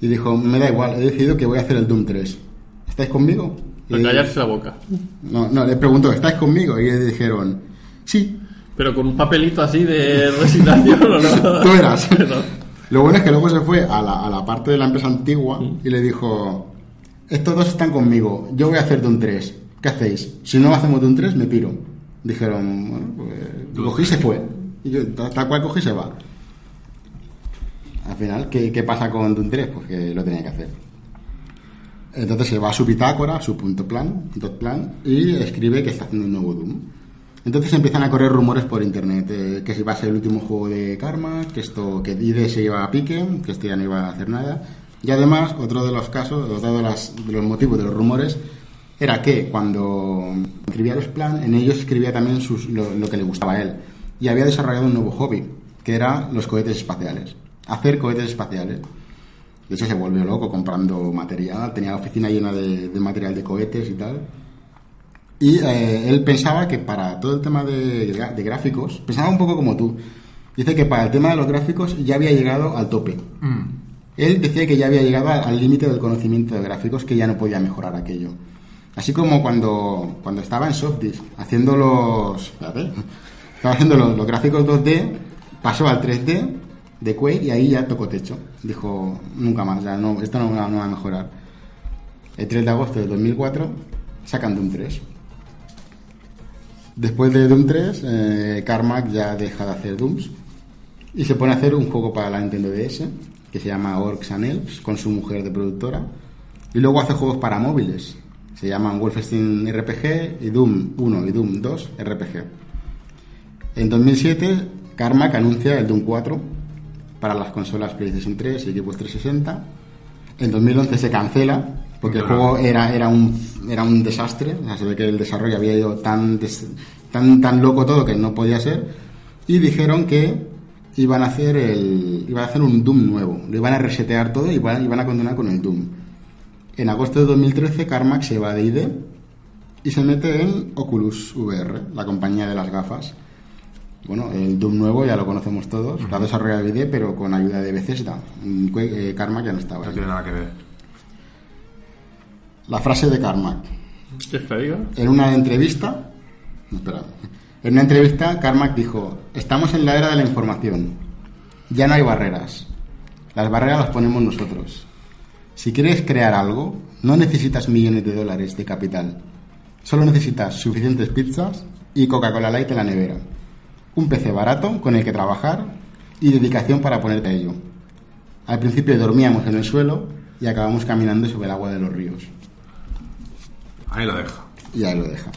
Y dijo, me da igual, he decidido que voy a hacer el Doom 3. ¿Estáis conmigo? Para Y- callarse la boca. no, no, le preguntó, ¿estáis conmigo? Y ellos dijeron, sí, Pero con un papelito así de resignación o no. tú verás. Lo bueno es que luego se fue a la, a la parte de la empresa antigua y le dijo, estos dos están conmigo, yo voy a hacer Doom 3. ¿qué hacéis? Si no hacemos Doom 3, me piro. Dijeron, bueno, pues cogí y se fue. Y yo, tal tal cual cogí y se va. Al final, ¿qué, qué pasa con Doom 3? Pues que lo tenía que hacer. Entonces se va a su bitácora, su punto plan, dot plan, y escribe que está haciendo un nuevo Doom. Entonces empiezan a correr rumores por internet, eh, que si va a ser el último juego de Karma, que esto, que IDE se iba a pique, que esto ya no iba a hacer nada. Y además, otro de los casos, otro de, las- de los motivos de los rumores, era que cuando escribía los plan, en ellos escribía también sus- lo, lo que le gustaba a él. Y había desarrollado un nuevo hobby, que era los cohetes espaciales. Hacer cohetes espaciales. De hecho, se volvió loco comprando material, tenía la oficina llena de, de material de cohetes y tal. Y eh, él pensaba que para todo el tema de, de gráficos, pensaba un poco como tú. Dice que para el tema de los gráficos ya había llegado al tope. Él decía que ya había llegado al límite del conocimiento de gráficos, que ya no podía mejorar aquello. Así como cuando, cuando estaba en Softdisk haciendo los. espérate, estaba haciendo los, los gráficos 2D, pasó al 3D de Quake y ahí ya tocó techo. Dijo, nunca más, ya no, esto no, va- no va a mejorar. El 3 de agosto de 2004 sacan Doom 3. Después de Doom 3, eh, Carmack ya deja de hacer Dooms y se pone a hacer un juego para la Nintendo DS que se llama Orcs and Elves con su mujer de productora. Y luego hace juegos para móviles. Se llaman Wolfenstein RPG y Doom 1 y Doom 2 RPG. En 2007, Carmack anuncia el Doom 4 para las consolas PlayStation 3 y Xbox 360. En 2011 se cancela porque el juego era, era, un, era un desastre. O sea, se ve que el desarrollo había ido tan, des- tan, tan loco todo que no podía ser. Y dijeron que iban a hacer el iban a hacer un Doom nuevo. Lo iban a resetear todo y iban, iban a continuar con el Doom. En agosto de 2013, Carmack se va de ID y se mete en Oculus VR, la compañía de las gafas. Bueno, el Doom nuevo ya lo conocemos todos, lo ha desarrollado ID, pero con ayuda de Bethesda. Eh, Carmack ya no estaba. No tiene nada que ver. La frase de Carmack. En una entrevista, espera, en una entrevista, Carmack dijo: Estamos en la era de la información. Ya no hay barreras. Las barreras las ponemos nosotros. Si quieres crear algo, no necesitas millones de dólares de capital. Solo necesitas suficientes pizzas y Coca-Cola Light en la nevera. Un PC barato con el que trabajar y dedicación para ponerte a ello. Al principio dormíamos en el suelo y acabamos caminando sobre el agua de los ríos. Ahí lo dejo. Y ahí lo deja.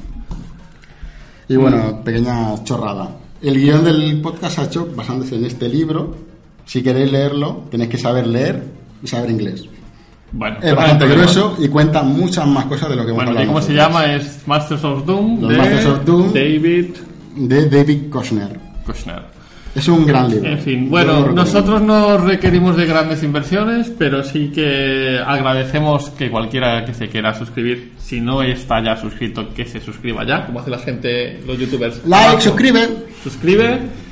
Y bueno, pequeña chorrada. El guion del podcast ha hecho basándose en este libro. Si queréis leerlo, tenéis que saber leer y saber inglés. Bueno, Es bastante grueso y cuenta muchas más cosas de lo que hemos Bueno, ¿y cómo se llama? Es Masters of Doom Los de Masters of Doom. David De David Kushner. Kushner. Es un gran libro. En fin, bueno, nosotros no requerimos de grandes inversiones, pero sí que agradecemos que cualquiera que se quiera suscribir, si no está ya suscrito, que se suscriba ya, como hace la gente, los youtubers. Like, suscribe. Suscribe.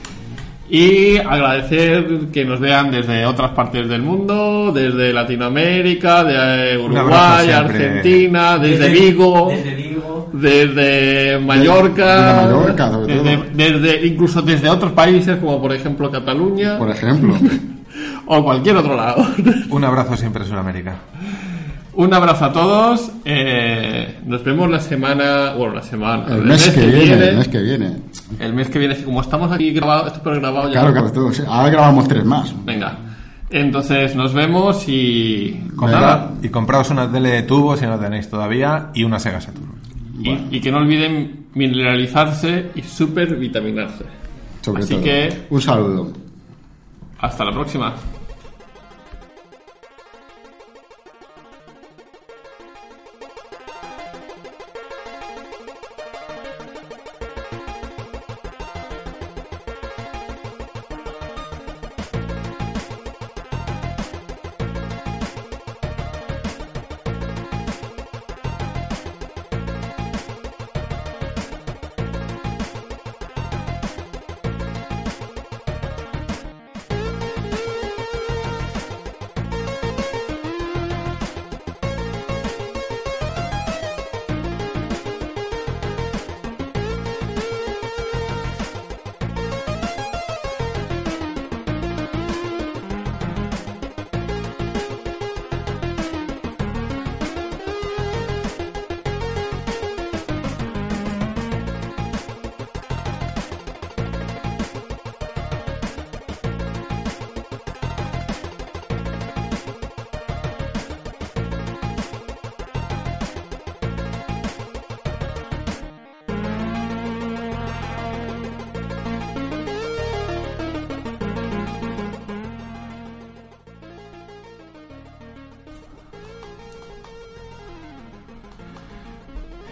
Y agradecer que nos vean desde otras partes del mundo, desde Latinoamérica, de eh, Uruguay. Argentina, desde, Vigo, Desde Vigo. desde Mallorca, desde Mallorca, sobre desde, todo. desde- incluso desde otros países como por ejemplo Cataluña Por ejemplo. o cualquier otro lado. Un abrazo siempre en Sudamérica. Un abrazo a todos. eh, nos vemos la semana, bueno, la semana, El mes que viene, el mes que viene. El mes que viene, como estamos aquí grabado, esto es grabado ya. Claro, claro. esto- ahora grabamos tres más. Venga. Entonces nos vemos y nada, y compraos una tele de tubo si no tenéis todavía y una Sega Saturn. y, y que no olviden mineralizarse y supervitaminarse. Sobre Así todo. que- Un saludo. Hasta la próxima.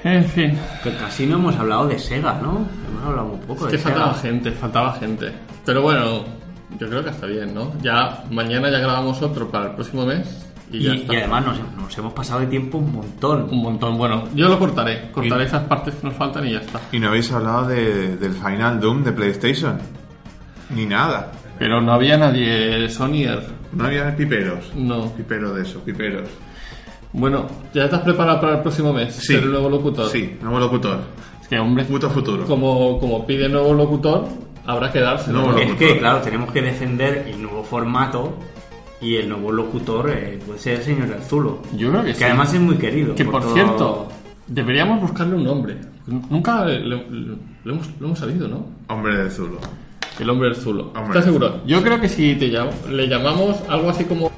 En fin, Que casi no hemos hablado de Sega, ¿no? Hemos hablado un poco es de que Sega. faltaba gente, faltaba gente. Pero bueno, yo creo que está bien, ¿no? Ya mañana ya grabamos otro para el próximo mes y, Y, ya y está. además nos, nos hemos pasado de tiempo un montón. Un montón. Bueno, yo lo cortaré. Cortaré Y- esas partes que nos faltan y ya está. Y no habéis hablado de- del Final Doom de PlayStation. Ni nada. Pero no había nadie Sonyer. No había piperos. No. Pipero de eso, piperos. Bueno, ¿ya estás preparado para el próximo mes? Sí. Ser el nuevo locutor. Sí, nuevo locutor. Es que, hombre, Puto futuro. como, como pide nuevo locutor, habrá que darse. Nuevo ¿no? Es locutor. que, claro, tenemos que defender el nuevo formato y el nuevo locutor eh, puede ser el señor Arzulo. Yo creo que Que sí. además es muy querido. Que por todo- cierto, deberíamos buscarle un nombre. Nunca le, le- le hemos, lo hemos sabido, ¿no? Hombre de Zulo. El hombre del Zulo. Hombre ¿Estás del seguro? Yo creo que si te llamo, le llamamos algo así como